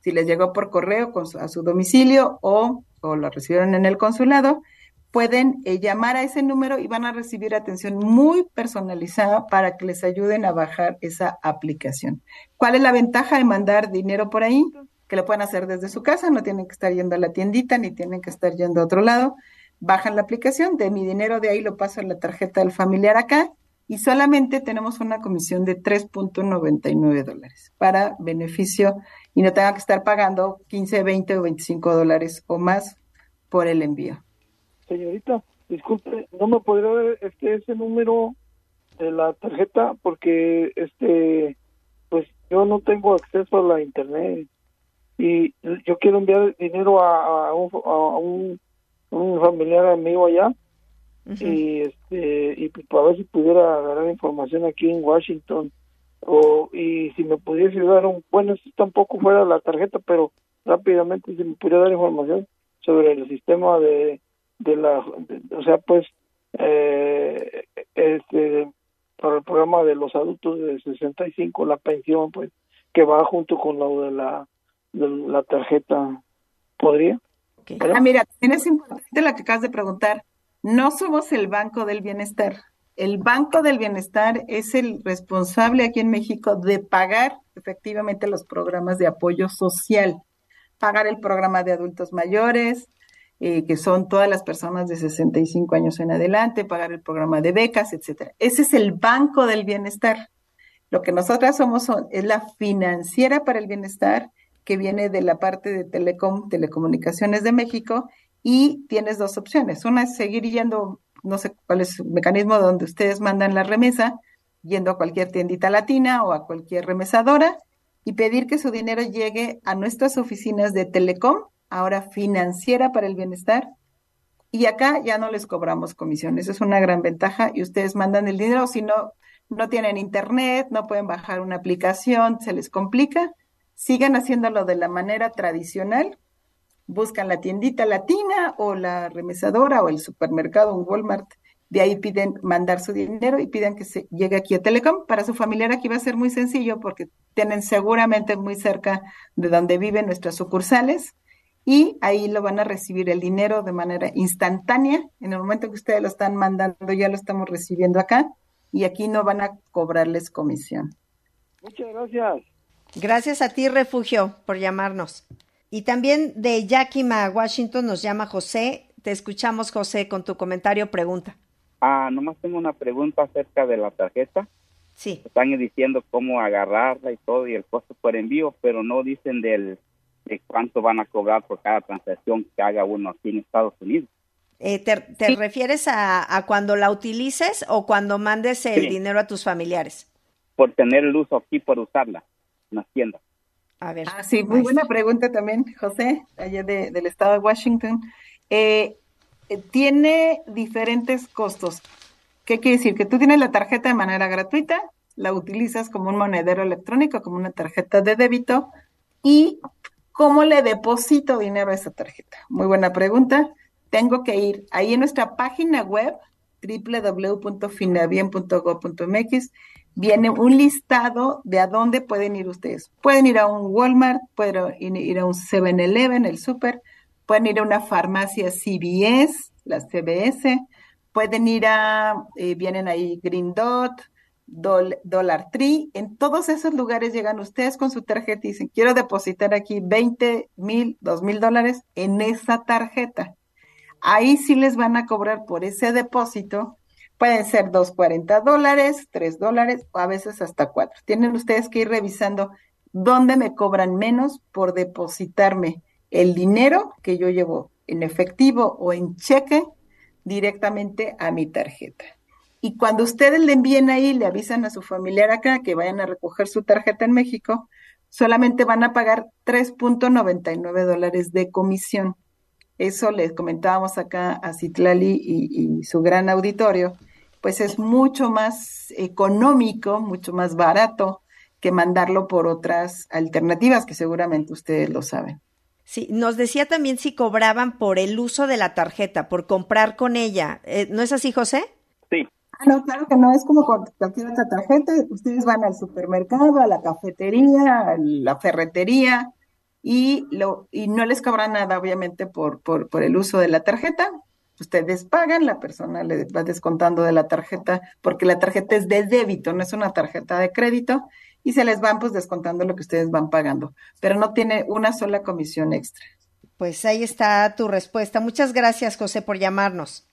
si les llegó por correo a su domicilio o, o lo recibieron en el consulado, pueden eh, llamar a ese número y van a recibir atención muy personalizada para que les ayuden a bajar esa aplicación. ¿Cuál es la ventaja de mandar dinero por ahí? Que lo pueden hacer desde su casa, no tienen que estar yendo a la tiendita ni tienen que estar yendo a otro lado. Bajan la aplicación, de mi dinero de ahí lo paso a la tarjeta del familiar acá y solamente tenemos una comisión de 3.99 dólares para beneficio y no tenga que estar pagando 15, 20 o 25 dólares o más por el envío. Señorita, disculpe, ¿no me podría ver este, ese número de la tarjeta? Porque este, pues yo no tengo acceso a la internet y yo quiero enviar dinero a, un, familiar amigo allá y este y pues, para ver si pudiera agarrar información aquí en Washington o y si me pudiese dar un bueno esto tampoco fuera la tarjeta pero rápidamente si me pudiera dar información sobre el sistema de de la o sea pues eh, este para el programa de los adultos de 65 la pensión pues que va junto con lo de la la tarjeta podría ah mira tienes importante la que acabas de preguntar no somos el Banco del Bienestar. El Banco del Bienestar es el responsable aquí en México de pagar efectivamente los programas de apoyo social, pagar el programa de adultos mayores, eh, que son todas las personas de 65 años en adelante, pagar el programa de becas, etcétera. Ese es el Banco del Bienestar. Lo que nosotras somos es la financiera para el bienestar que viene de la parte de Telecom, Telecomunicaciones de México y tienes dos opciones. Una es seguir yendo, no sé cuál es el mecanismo donde ustedes mandan la remesa, yendo a cualquier tiendita latina o a cualquier remesadora y pedir que su dinero llegue a nuestras oficinas de Telecom, ahora financiera para el bienestar. Y acá ya no les cobramos comisiones. Es una gran ventaja y ustedes mandan el dinero. Si no, no tienen internet, no pueden bajar una aplicación, se les complica. Sigan haciéndolo de la manera tradicional buscan la tiendita latina o la remesadora o el supermercado, un Walmart, de ahí piden mandar su dinero y piden que se llegue aquí a Telecom. Para su familiar aquí va a ser muy sencillo porque tienen seguramente muy cerca de donde viven nuestras sucursales y ahí lo van a recibir el dinero de manera instantánea. En el momento que ustedes lo están mandando ya lo estamos recibiendo acá y aquí no van a cobrarles comisión. Muchas gracias. Gracias a ti, Refugio, por llamarnos. Y también de Yakima, Washington, nos llama José. Te escuchamos, José, con tu comentario pregunta. Ah, nomás tengo una pregunta acerca de la tarjeta. Sí. Están diciendo cómo agarrarla y todo y el costo por envío, pero no dicen del, de cuánto van a cobrar por cada transacción que haga uno aquí en Estados Unidos. Eh, ¿Te, refieres a, cuando la utilices o cuando mandes el dinero a tus familiares? Por tener el uso aquí, por usarla en las tiendas. A ver. Ah, sí, muy buena pregunta también, José, allá del estado de Washington. Eh, eh, tiene diferentes costos. ¿Qué quiere decir? Que tú tienes la tarjeta de manera gratuita, la utilizas como un monedero electrónico, como una tarjeta de débito, y ¿cómo le deposito dinero a esa tarjeta? Muy buena pregunta. Tengo que ir ahí en nuestra página web www.finabien.gov.mx viene un listado de a dónde pueden ir ustedes. Pueden ir a un Walmart, pueden ir a un 7-Eleven, el super, pueden ir a una farmacia CVS, la CBS, pueden ir a, eh, vienen ahí Green Dot, Dollar Tree, en todos esos lugares llegan ustedes con su tarjeta y dicen, quiero depositar aquí 20 mil, 2 mil dólares en esa tarjeta. Ahí sí les van a cobrar por ese depósito Pueden ser 2.40 dólares, 3 dólares o a veces hasta 4. Tienen ustedes que ir revisando dónde me cobran menos por depositarme el dinero que yo llevo en efectivo o en cheque directamente a mi tarjeta. Y cuando ustedes le envíen ahí, le avisan a su familiar acá que vayan a recoger su tarjeta en México, solamente van a pagar 3.99 dólares de comisión. Eso les comentábamos acá a Citlali y su gran auditorio, pues es mucho más económico, mucho más barato que mandarlo por otras alternativas que seguramente ustedes lo saben. Sí, nos decía también si cobraban por el uso de la tarjeta, por comprar con ella. Eh, ¿No es así, José? Sí. Ah, no, claro que no, es como con cualquier otra tarjeta. Ustedes van al supermercado, a la cafetería, a la ferretería y, lo, y no les cobran nada, obviamente, por, por, por el uso de la tarjeta ustedes pagan, la persona le va descontando de la tarjeta, porque la tarjeta es de débito, no es una tarjeta de crédito, y se les van pues descontando lo que ustedes van pagando, pero no tiene una sola comisión extra. Pues ahí está tu respuesta. Muchas gracias, José, por llamarnos.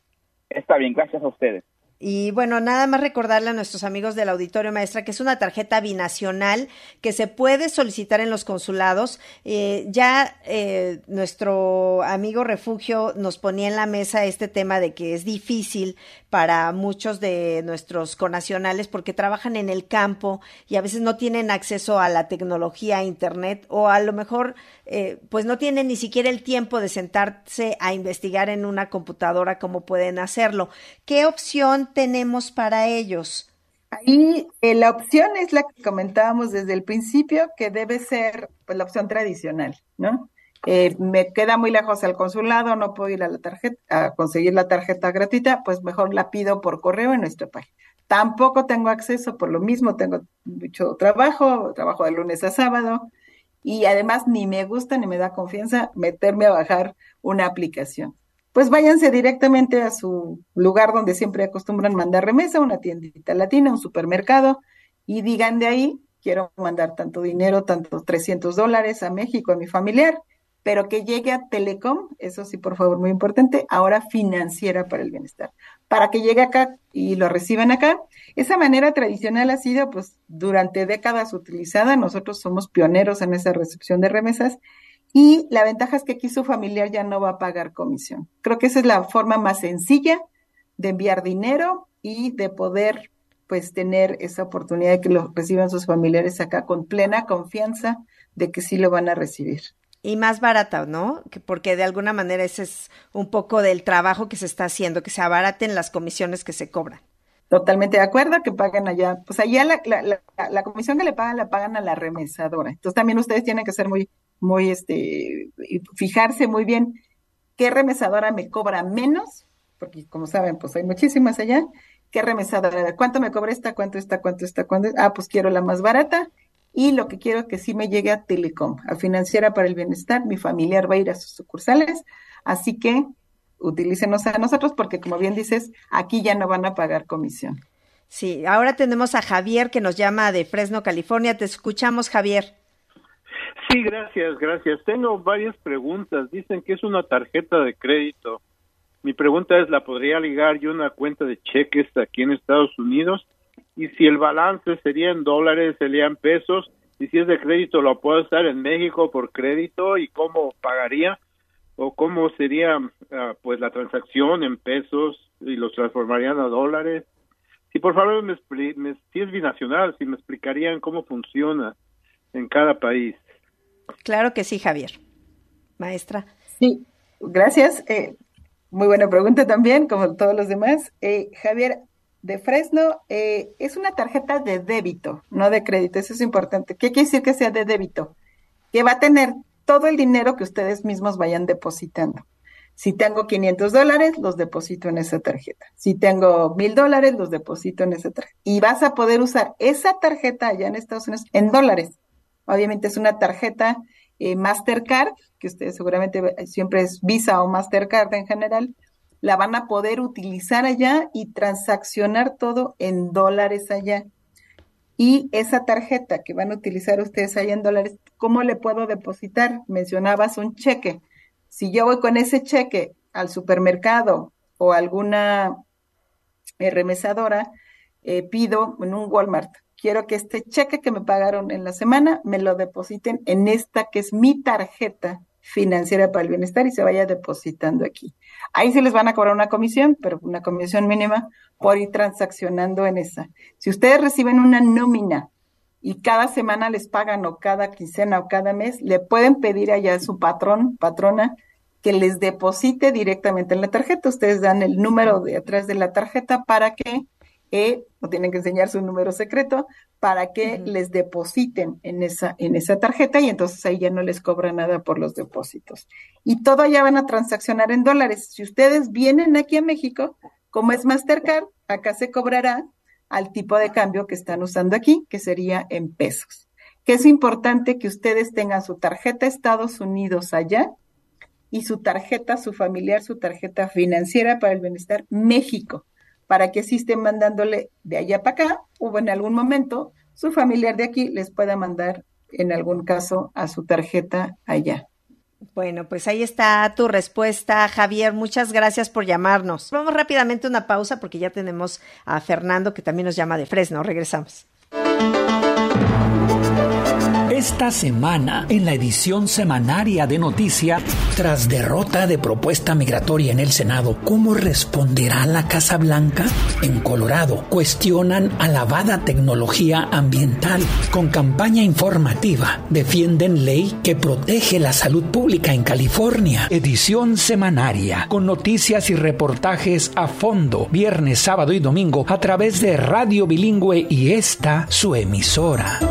Está bien, gracias a ustedes. Y bueno, nada más recordarle a nuestros amigos del auditorio maestra que es una tarjeta binacional que se puede solicitar en los consulados. Eh, ya eh, nuestro amigo Refugio nos ponía en la mesa este tema de que es difícil para muchos de nuestros conacionales porque trabajan en el campo y a veces no tienen acceso a la tecnología, a Internet o a lo mejor eh, pues no tienen ni siquiera el tiempo de sentarse a investigar en una computadora cómo pueden hacerlo. ¿Qué opción tenemos para ellos? Ahí eh, la opción es la que comentábamos desde el principio, que debe ser pues, la opción tradicional, ¿no? Eh, me queda muy lejos el consulado, no puedo ir a la tarjeta, a conseguir la tarjeta gratuita, pues mejor la pido por correo en nuestro país. Tampoco tengo acceso, por lo mismo tengo mucho trabajo, trabajo de lunes a sábado, y además ni me gusta ni me da confianza meterme a bajar una aplicación. Pues váyanse directamente a su lugar donde siempre acostumbran mandar remesa, una tiendita latina, un supermercado, y digan de ahí, quiero mandar tanto dinero, tanto 300 dólares a México, a mi familiar, pero que llegue a Telecom, eso sí, por favor, muy importante, ahora financiera para el bienestar, para que llegue acá y lo reciban acá. Esa manera tradicional ha sido, pues, durante décadas utilizada, nosotros somos pioneros en esa recepción de remesas, y la ventaja es que aquí su familiar ya no va a pagar comisión. Creo que esa es la forma más sencilla de enviar dinero y de poder pues tener esa oportunidad de que lo reciban sus familiares acá con plena confianza de que sí lo van a recibir y más barata, ¿no? Porque de alguna manera ese es un poco del trabajo que se está haciendo, que se abaraten las comisiones que se cobran. Totalmente de acuerdo, que paguen allá. Pues allá la, la, la, comisión que le pagan la pagan a la remesadora. Entonces también ustedes tienen que ser muy, muy, este, fijarse muy bien qué remesadora me cobra menos, porque como saben, pues hay muchísimas allá. ¿Qué remesadora? ¿Cuánto me cobra esta? ¿Cuánto está? ¿Cuánto está? ¿Cuánto? Ah, pues quiero la más barata y lo que quiero que sí me llegue a Telecom, a Financiera para el Bienestar. Mi familiar va a ir a sus sucursales, así que utilícenos a nosotros porque, como bien dices, aquí ya no van a pagar comisión. Sí, ahora tenemos a Javier que nos llama de Fresno, California. Te escuchamos, Javier. Sí, gracias, gracias. Tengo varias preguntas. Dicen que es una tarjeta de crédito. Mi pregunta es, ¿la podría ligar yo una cuenta de cheques aquí en Estados Unidos? Y si el balance sería en dólares, sería en pesos, y si es de crédito lo puedo usar en México por crédito y cómo pagaría o cómo sería ah, pues la transacción en pesos y los transformarían a dólares. Si por favor me, si es binacional, si me explicarían cómo funciona en cada país. Claro que sí, Javier. Maestra. Sí, gracias. Eh, muy buena pregunta también, como todos los demás. Eh, Javier, de Fresno eh, es una tarjeta de débito, no de crédito. Eso es importante. ¿Qué quiere decir que sea de débito? Que va a tener todo el dinero que ustedes mismos vayan depositando. Si tengo 500 dólares, los deposito en esa tarjeta. Si tengo mil dólares, los deposito en esa tarjeta. Y vas a poder usar esa tarjeta allá en Estados Unidos en dólares. Obviamente es una tarjeta eh, Mastercard, que ustedes seguramente siempre es Visa o Mastercard en general, la van a poder utilizar allá y transaccionar todo en dólares allá. Y esa tarjeta que van a utilizar ustedes allá en dólares, ¿cómo le puedo depositar? Mencionabas un cheque. Si yo voy con ese cheque al supermercado o alguna eh, remesadora, eh, pido en un Walmart, quiero que este cheque que me pagaron en la semana me lo depositen en esta que es mi tarjeta financiera para el bienestar y se vaya depositando aquí. Ahí se les van a cobrar una comisión, pero una comisión mínima por ir transaccionando en esa. Si ustedes reciben una nómina y cada semana les pagan o cada quincena o cada mes, le pueden pedir allá a su patrón, patrona, que les deposite directamente en la tarjeta. Ustedes dan el número de atrás de la tarjeta para que no tienen que enseñar su número secreto para que les depositen en esa, en esa tarjeta y entonces ahí ya no les cobra nada por los depósitos. Y todo ya van a transaccionar en dólares. Si ustedes vienen aquí a México, como es Mastercard, acá se cobrará al tipo de cambio que están usando aquí, que sería en pesos. Que es importante que ustedes tengan su tarjeta Estados Unidos allá y su tarjeta, su familiar, su tarjeta financiera para el bienestar México para que así estén mandándole de allá para acá o en algún momento su familiar de aquí les pueda mandar en algún caso a su tarjeta allá. Bueno, pues ahí está tu respuesta, Javier. Muchas gracias por llamarnos. Vamos rápidamente a una pausa porque ya tenemos a Fernando que también nos llama de Fresno. Regresamos. Esta semana, en la edición semanaria de Noticia, tras derrota de propuesta migratoria en el Senado, ¿cómo responderá la Casa Blanca? En Colorado, cuestionan alabada tecnología ambiental. Con campaña informativa, defienden ley que protege la salud pública en California. Edición semanaria, con noticias y reportajes a fondo, viernes, sábado y domingo, a través de Radio Bilingüe y esta, su emisora.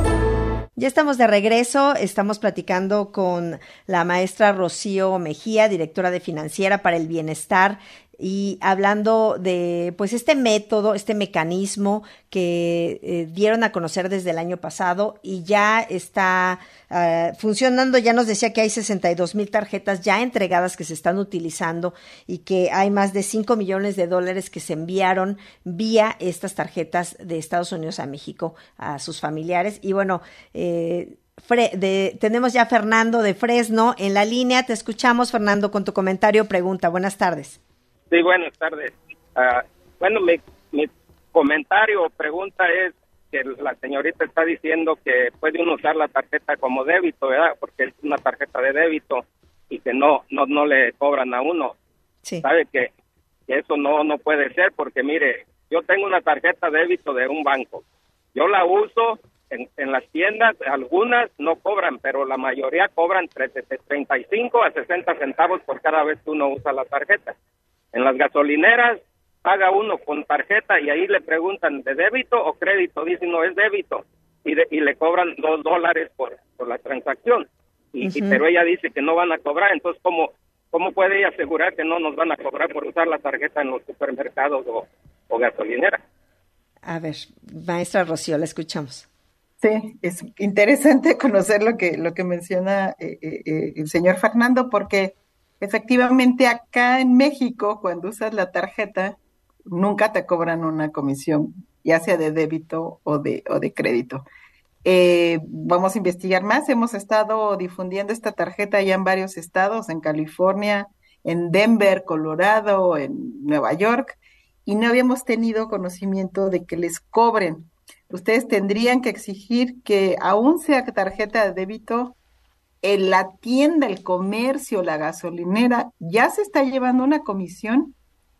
Ya estamos de regreso, estamos platicando con la maestra Rocío Mejía, directora de Financiera para el Bienestar y hablando de pues este método, este mecanismo que eh, dieron a conocer desde el año pasado y ya está uh, funcionando. Ya nos decía que hay 62 mil tarjetas ya entregadas que se están utilizando y que hay más de 5 millones de dólares que se enviaron vía estas tarjetas de Estados Unidos a México a sus familiares. Y bueno, eh, Fre de, tenemos ya a Fernando de Fresno en la línea. Te escuchamos, Fernando, con tu comentario pregunta. Buenas tardes. Sí, buenas tardes. Uh, bueno, mi, mi comentario o pregunta es que la señorita está diciendo que puede uno usar la tarjeta como débito, ¿verdad? Porque es una tarjeta de débito y que no no no le cobran a uno. Sí. Sabe que, que eso no no puede ser porque mire, yo tengo una tarjeta de débito de un banco. Yo la uso en, en, las tiendas, algunas no cobran, pero la mayoría cobran 35 a 60 centavos por cada vez que uno usa la tarjeta. En las gasolineras paga uno con tarjeta y ahí le preguntan de débito o crédito, dicen no es débito y, de, y le cobran dos dólares por, por la transacción. Y, uh -huh. y, pero ella dice que no van a cobrar, entonces ¿cómo, ¿cómo puede ella asegurar que no nos van a cobrar por usar la tarjeta en los supermercados o, o gasolineras? A ver, maestra Rocío, la escuchamos. Sí, es interesante conocer lo que, lo que menciona eh, eh, el señor Fernando, porque efectivamente acá en México, cuando usas la tarjeta, nunca te cobran una comisión, ya sea de débito o de, o de crédito. Eh, vamos a investigar más. Hemos estado difundiendo esta tarjeta ya en varios estados, en California, en Denver, Colorado, en Nueva York, y no habíamos tenido conocimiento de que les cobren. Ustedes tendrían que exigir que aún sea tarjeta de débito, en la tienda, el comercio, la gasolinera, ya se está llevando una comisión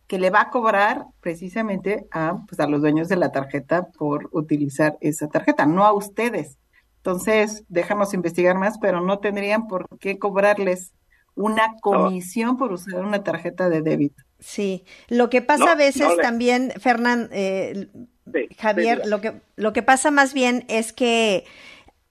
que le va a cobrar precisamente a, pues, a los dueños de la tarjeta por utilizar esa tarjeta, no a ustedes. Entonces, déjanos investigar más, pero no tendrían por qué cobrarles una comisión por usar una tarjeta de débito. Sí, lo que pasa no, a veces no le... también, Fernán, eh, sí, Javier, sí, lo que lo que pasa más bien es que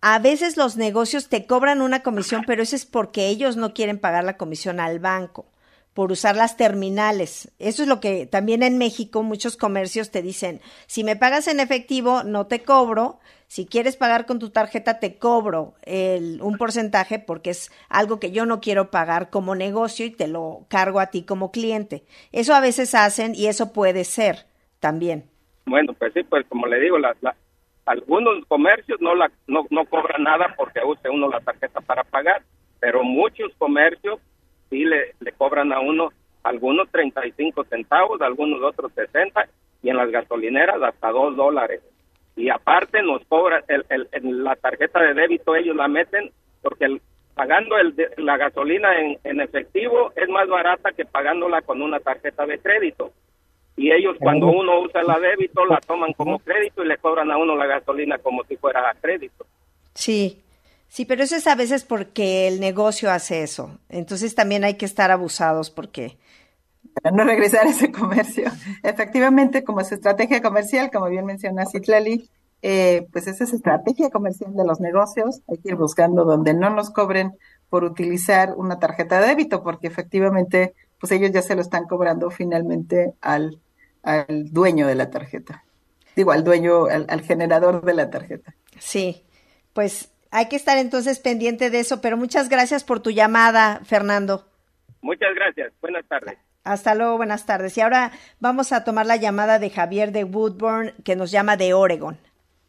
a veces los negocios te cobran una comisión, pero eso es porque ellos no quieren pagar la comisión al banco por usar las terminales. Eso es lo que también en México muchos comercios te dicen, si me pagas en efectivo, no te cobro, si quieres pagar con tu tarjeta, te cobro el, un porcentaje porque es algo que yo no quiero pagar como negocio y te lo cargo a ti como cliente. Eso a veces hacen y eso puede ser también. Bueno, pues sí, pues como le digo, la, la, algunos comercios no, la, no, no cobran nada porque use uno la tarjeta para pagar, pero muchos comercios sí le, le cobran a uno algunos 35 centavos, algunos otros 60 y en las gasolineras hasta 2 dólares. Y aparte nos cobran el, el, la tarjeta de débito, ellos la meten porque el, pagando el, la gasolina en efectivo es más barata que pagándola con una tarjeta de crédito. Y ellos cuando uno usa la débito la toman como crédito y le cobran a uno la gasolina como si fuera crédito. Sí, Sí, pero eso es a veces porque el negocio hace eso. Entonces también hay que estar abusados porque... Para no regresar a ese comercio. Efectivamente, como es estrategia comercial, como bien menciona Citlali, eh, pues esa es estrategia comercial de los negocios. Hay que ir buscando donde no nos cobren por utilizar una tarjeta de débito, porque efectivamente, pues ellos ya se lo están cobrando finalmente al, al dueño de la tarjeta. Digo, al dueño, al, al generador de la tarjeta. Sí, pues hay que estar entonces pendiente de eso, pero muchas gracias por tu llamada, Fernando. Muchas gracias. Buenas tardes. Hasta luego, buenas tardes. Y ahora vamos a tomar la llamada de Javier de Woodburn, que nos llama de Oregon.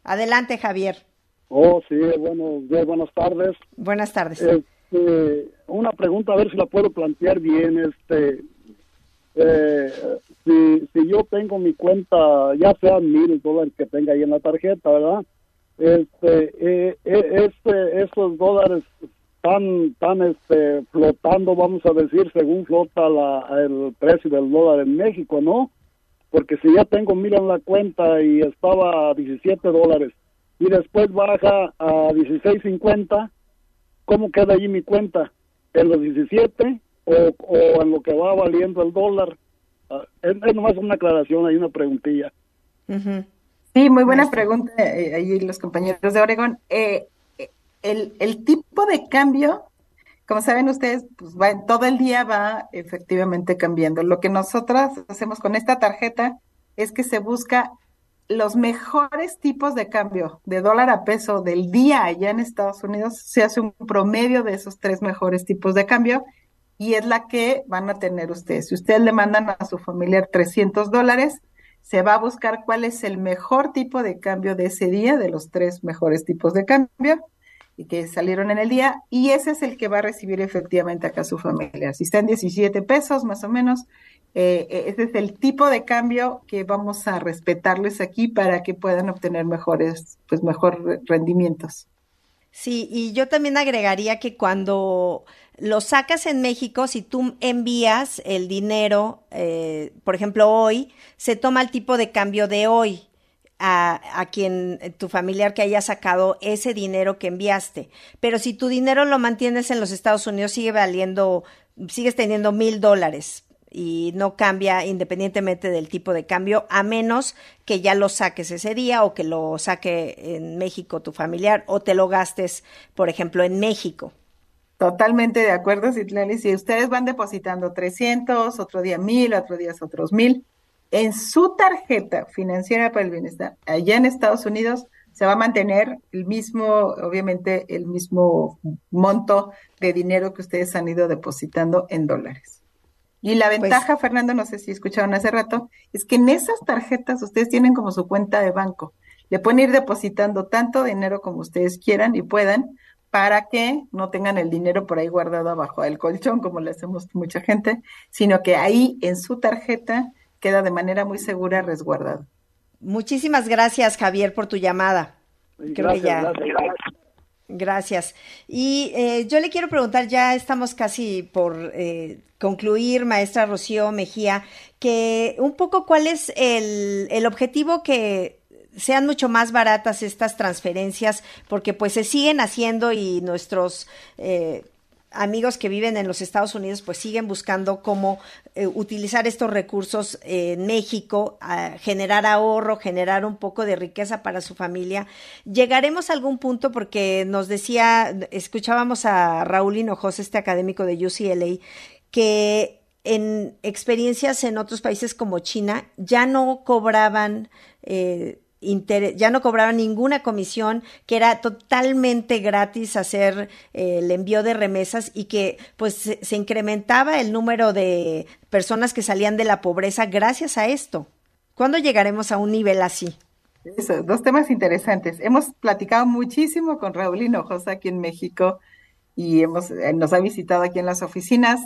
Adelante, Javier. Oh, sí, bueno, buenas tardes. Buenas tardes. Este, una pregunta a ver si la puedo plantear bien. Este, eh, si, si yo tengo mi cuenta, ya sean mil dólares que tenga ahí en la tarjeta, ¿verdad? Este, eh, eh, este, estos dólares están, están este, flotando, vamos a decir, según flota la, el precio del dólar en México, ¿no? Porque si ya tengo mil en la cuenta y estaba a 17 dólares y después baja a 16.50, ¿cómo queda allí mi cuenta? ¿En los 17 o, o en lo que va valiendo el dólar? Ah, es, es, nomás una aclaración, hay una preguntilla. Sí, muy buena pregunta eh, ahí los compañeros de Oregón. Eh, el, el, tipo de cambio, como saben ustedes, pues va, todo el día va efectivamente cambiando. Lo que nosotras hacemos con esta tarjeta es que se busca los mejores tipos de cambio de dólar a peso del día allá en Estados Unidos. Se hace un promedio de esos tres mejores tipos de cambio y es la que van a tener ustedes. Si ustedes le mandan a su familiar 300 dólares, se va a buscar cuál es el mejor tipo de cambio de ese día, de los tres mejores tipos de cambio y que salieron en el día, y ese es el que va a recibir efectivamente acá su familia. Si está en 17 pesos más o menos, eh, eh, ese es el tipo de cambio que vamos a respetarles aquí para que puedan obtener mejores, pues mejor rendimientos. Sí, y yo también agregaría que cuando lo sacas en México, si tú envías el dinero, eh, por ejemplo, hoy, se toma el tipo de cambio de hoy a, a, quien, tu familiar que haya sacado ese dinero que enviaste. Pero si tu dinero lo mantienes en los Estados Unidos, sigue valiendo, sigues teniendo mil dólares y no cambia independientemente del tipo de cambio, a menos que ya lo saques ese día o que lo saque en México tu familiar o te lo gastes, por ejemplo, en México. Totalmente de acuerdo, Citlali. Si ustedes van depositando 300, otro día 1000, otro día otros 1000, en su tarjeta financiera para el bienestar, allá en Estados Unidos, se va a mantener el mismo, obviamente, el mismo monto de dinero que ustedes han ido depositando en dólares. Y la pues ventaja, Fernando, no sé si escucharon hace rato, es que en esas tarjetas ustedes tienen como su cuenta de banco. Le pueden ir depositando tanto dinero como ustedes quieran y puedan para que no tengan el dinero por ahí guardado abajo del colchón, como le hacemos mucha gente, sino que ahí en su tarjeta queda de manera muy segura resguardado. Muchísimas gracias, Javier, por tu llamada. Creo gracias, ya. Gracias. gracias. Y eh, yo le quiero preguntar, ya estamos casi por eh, concluir, maestra Rocío Mejía, que un poco cuál es el, el objetivo que sean mucho más baratas estas transferencias porque pues se siguen haciendo y nuestros eh, amigos que viven en los Estados Unidos pues siguen buscando cómo eh, utilizar estos recursos en México, a generar ahorro, generar un poco de riqueza para su familia. Llegaremos a algún punto porque nos decía, escuchábamos a Raúl Hinojosa, este académico de UCLA, que en experiencias en otros países como China ya no cobraban eh, ya no cobraban ninguna comisión, que era totalmente gratis hacer eh, el envío de remesas y que pues se, se, incrementaba el número de personas que salían de la pobreza gracias a esto. ¿Cuándo llegaremos a un nivel así? Eso, dos temas interesantes. Hemos platicado muchísimo con Raúl Hinojosa aquí en México y hemos, eh, nos ha visitado aquí en las oficinas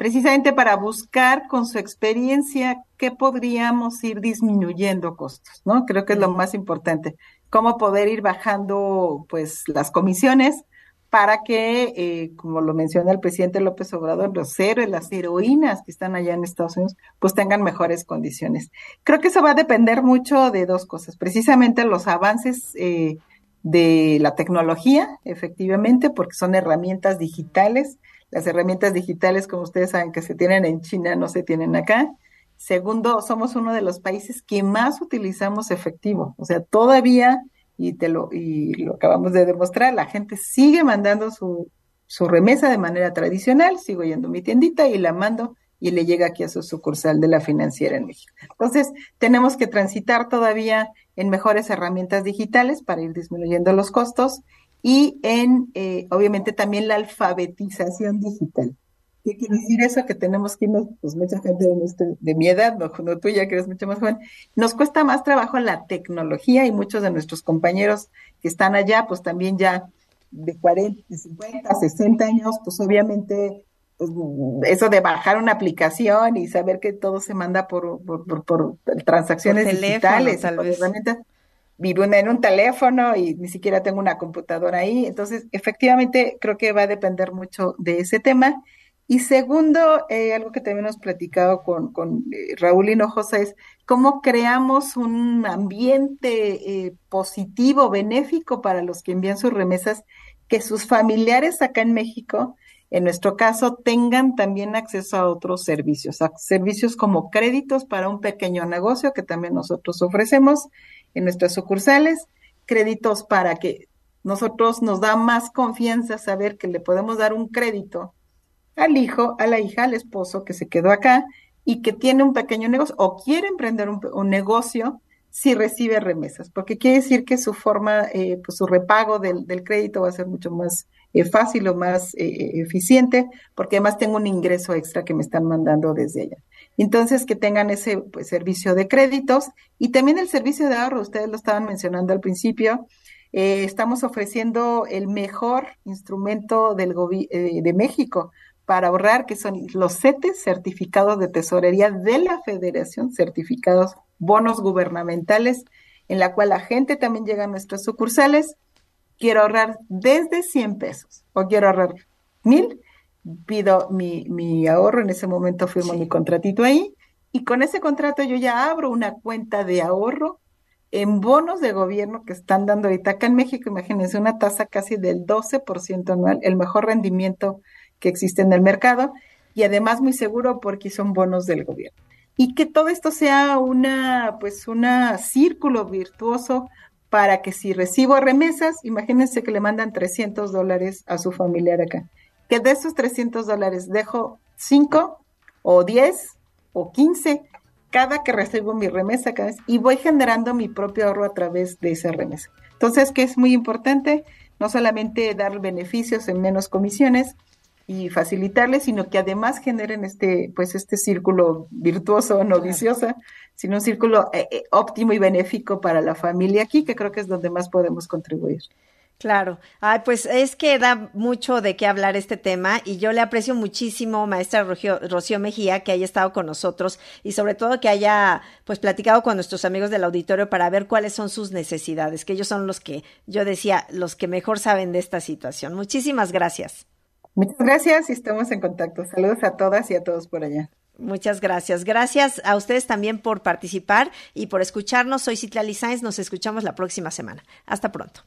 precisamente para buscar con su experiencia qué podríamos ir disminuyendo costos, ¿no? Creo que es lo más importante, cómo poder ir bajando pues las comisiones para que, eh, como lo menciona el presidente López Obrador, los héroes, las heroínas que están allá en Estados Unidos, pues tengan mejores condiciones. Creo que eso va a depender mucho de dos cosas, precisamente los avances eh, de la tecnología, efectivamente, porque son herramientas digitales las herramientas digitales, como ustedes saben, que se tienen en China, no se tienen acá. Segundo, somos uno de los países que más utilizamos efectivo. O sea, todavía, y te lo, y lo acabamos de demostrar, la gente sigue mandando su, su remesa de manera tradicional, sigo yendo a mi tiendita y la mando y le llega aquí a su sucursal de la financiera en México. Entonces, tenemos que transitar todavía en mejores herramientas digitales para ir disminuyendo los costos y en, eh, obviamente, también la alfabetización digital. ¿Qué quiere decir eso? Que tenemos que irnos, pues mucha gente de, de mi edad, no, no tuya, que eres mucho más joven, nos cuesta más trabajo la tecnología y muchos de nuestros compañeros que están allá, pues también ya de 40, 50, 60 años, pues obviamente eso de bajar una aplicación y saber que todo se manda por, por, transacciones digitales, tal vez. vivo en un teléfono y ni siquiera tengo una computadora ahí. Entonces, efectivamente, creo que va a depender mucho de ese tema. Y segundo, eh, algo que también hemos platicado con, con eh, Raúl Hinojosa es cómo creamos un ambiente eh, positivo, benéfico para los que envían sus remesas, que sus familiares acá en México, en nuestro caso, tengan también acceso a otros servicios, a servicios como créditos para un pequeño negocio que también nosotros ofrecemos en nuestras sucursales, créditos para que nosotros nos da más confianza saber que le podemos dar un crédito al hijo, a la hija, al esposo que se quedó acá y que tiene un pequeño negocio o quiere emprender un, negocio si recibe remesas, porque quiere decir que su forma, eh, pues su repago del, crédito va a ser mucho más eh, fácil o más eh, eficiente, porque además tengo un ingreso extra que me están mandando desde allá. Entonces, que tengan ese pues, servicio de créditos y también el servicio de ahorro, ustedes lo estaban mencionando al principio, estamos ofreciendo el mejor instrumento del de México para ahorrar, que son los CETES, certificados de tesorería de la Federación, certificados bonos gubernamentales, en la cual la gente también llega a nuestras sucursales. Quiero ahorrar desde 100 pesos o quiero ahorrar mil, pido mi, mi ahorro, en ese momento firmo mi contratito ahí y con ese contrato yo ya abro una cuenta de ahorro en bonos de gobierno que están dando ahorita acá en México, imagínense una tasa casi del 12% anual, el mejor rendimiento que existe en el mercado y además muy seguro porque son bonos del gobierno. Y que todo esto sea una, pues, una círculo virtuoso para que si recibo remesas, imagínense que le mandan 300 dólares a su familiar acá, que de esos 300 dólares dejo 5 o 10 o 15 cada que recibo mi remesa y voy generando mi propio ahorro a través de esa remesa. Entonces, que es muy importante, no solamente dar beneficios en menos comisiones, y facilitarles, sino que además generen este, pues este círculo virtuoso, no viciosa, sino un círculo eh, eh, óptimo y benéfico para la familia aquí, que creo que es donde más podemos contribuir. Claro, Ay, pues es que da mucho de qué hablar este tema y yo le aprecio muchísimo, maestra Rocío, Mejía, que haya estado con nosotros y sobre todo que haya pues platicado con nuestros amigos del auditorio para ver cuáles son sus necesidades, que ellos son los que, yo decía, los que mejor saben de esta situación. Muchísimas gracias. Muchas gracias y estamos en contacto. Saludos a todas y a todos por allá. Muchas gracias. Gracias a ustedes también por participar y por escucharnos. Soy Citlali Sáenz. Nos escuchamos la próxima semana. Hasta pronto.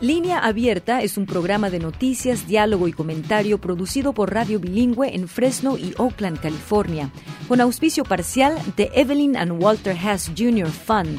Línea Abierta es un programa de noticias, diálogo y comentario producido por Radio Bilingüe en Fresno y Oakland, California, con auspicio parcial de Evelyn and Walter Hess Jr. Fund,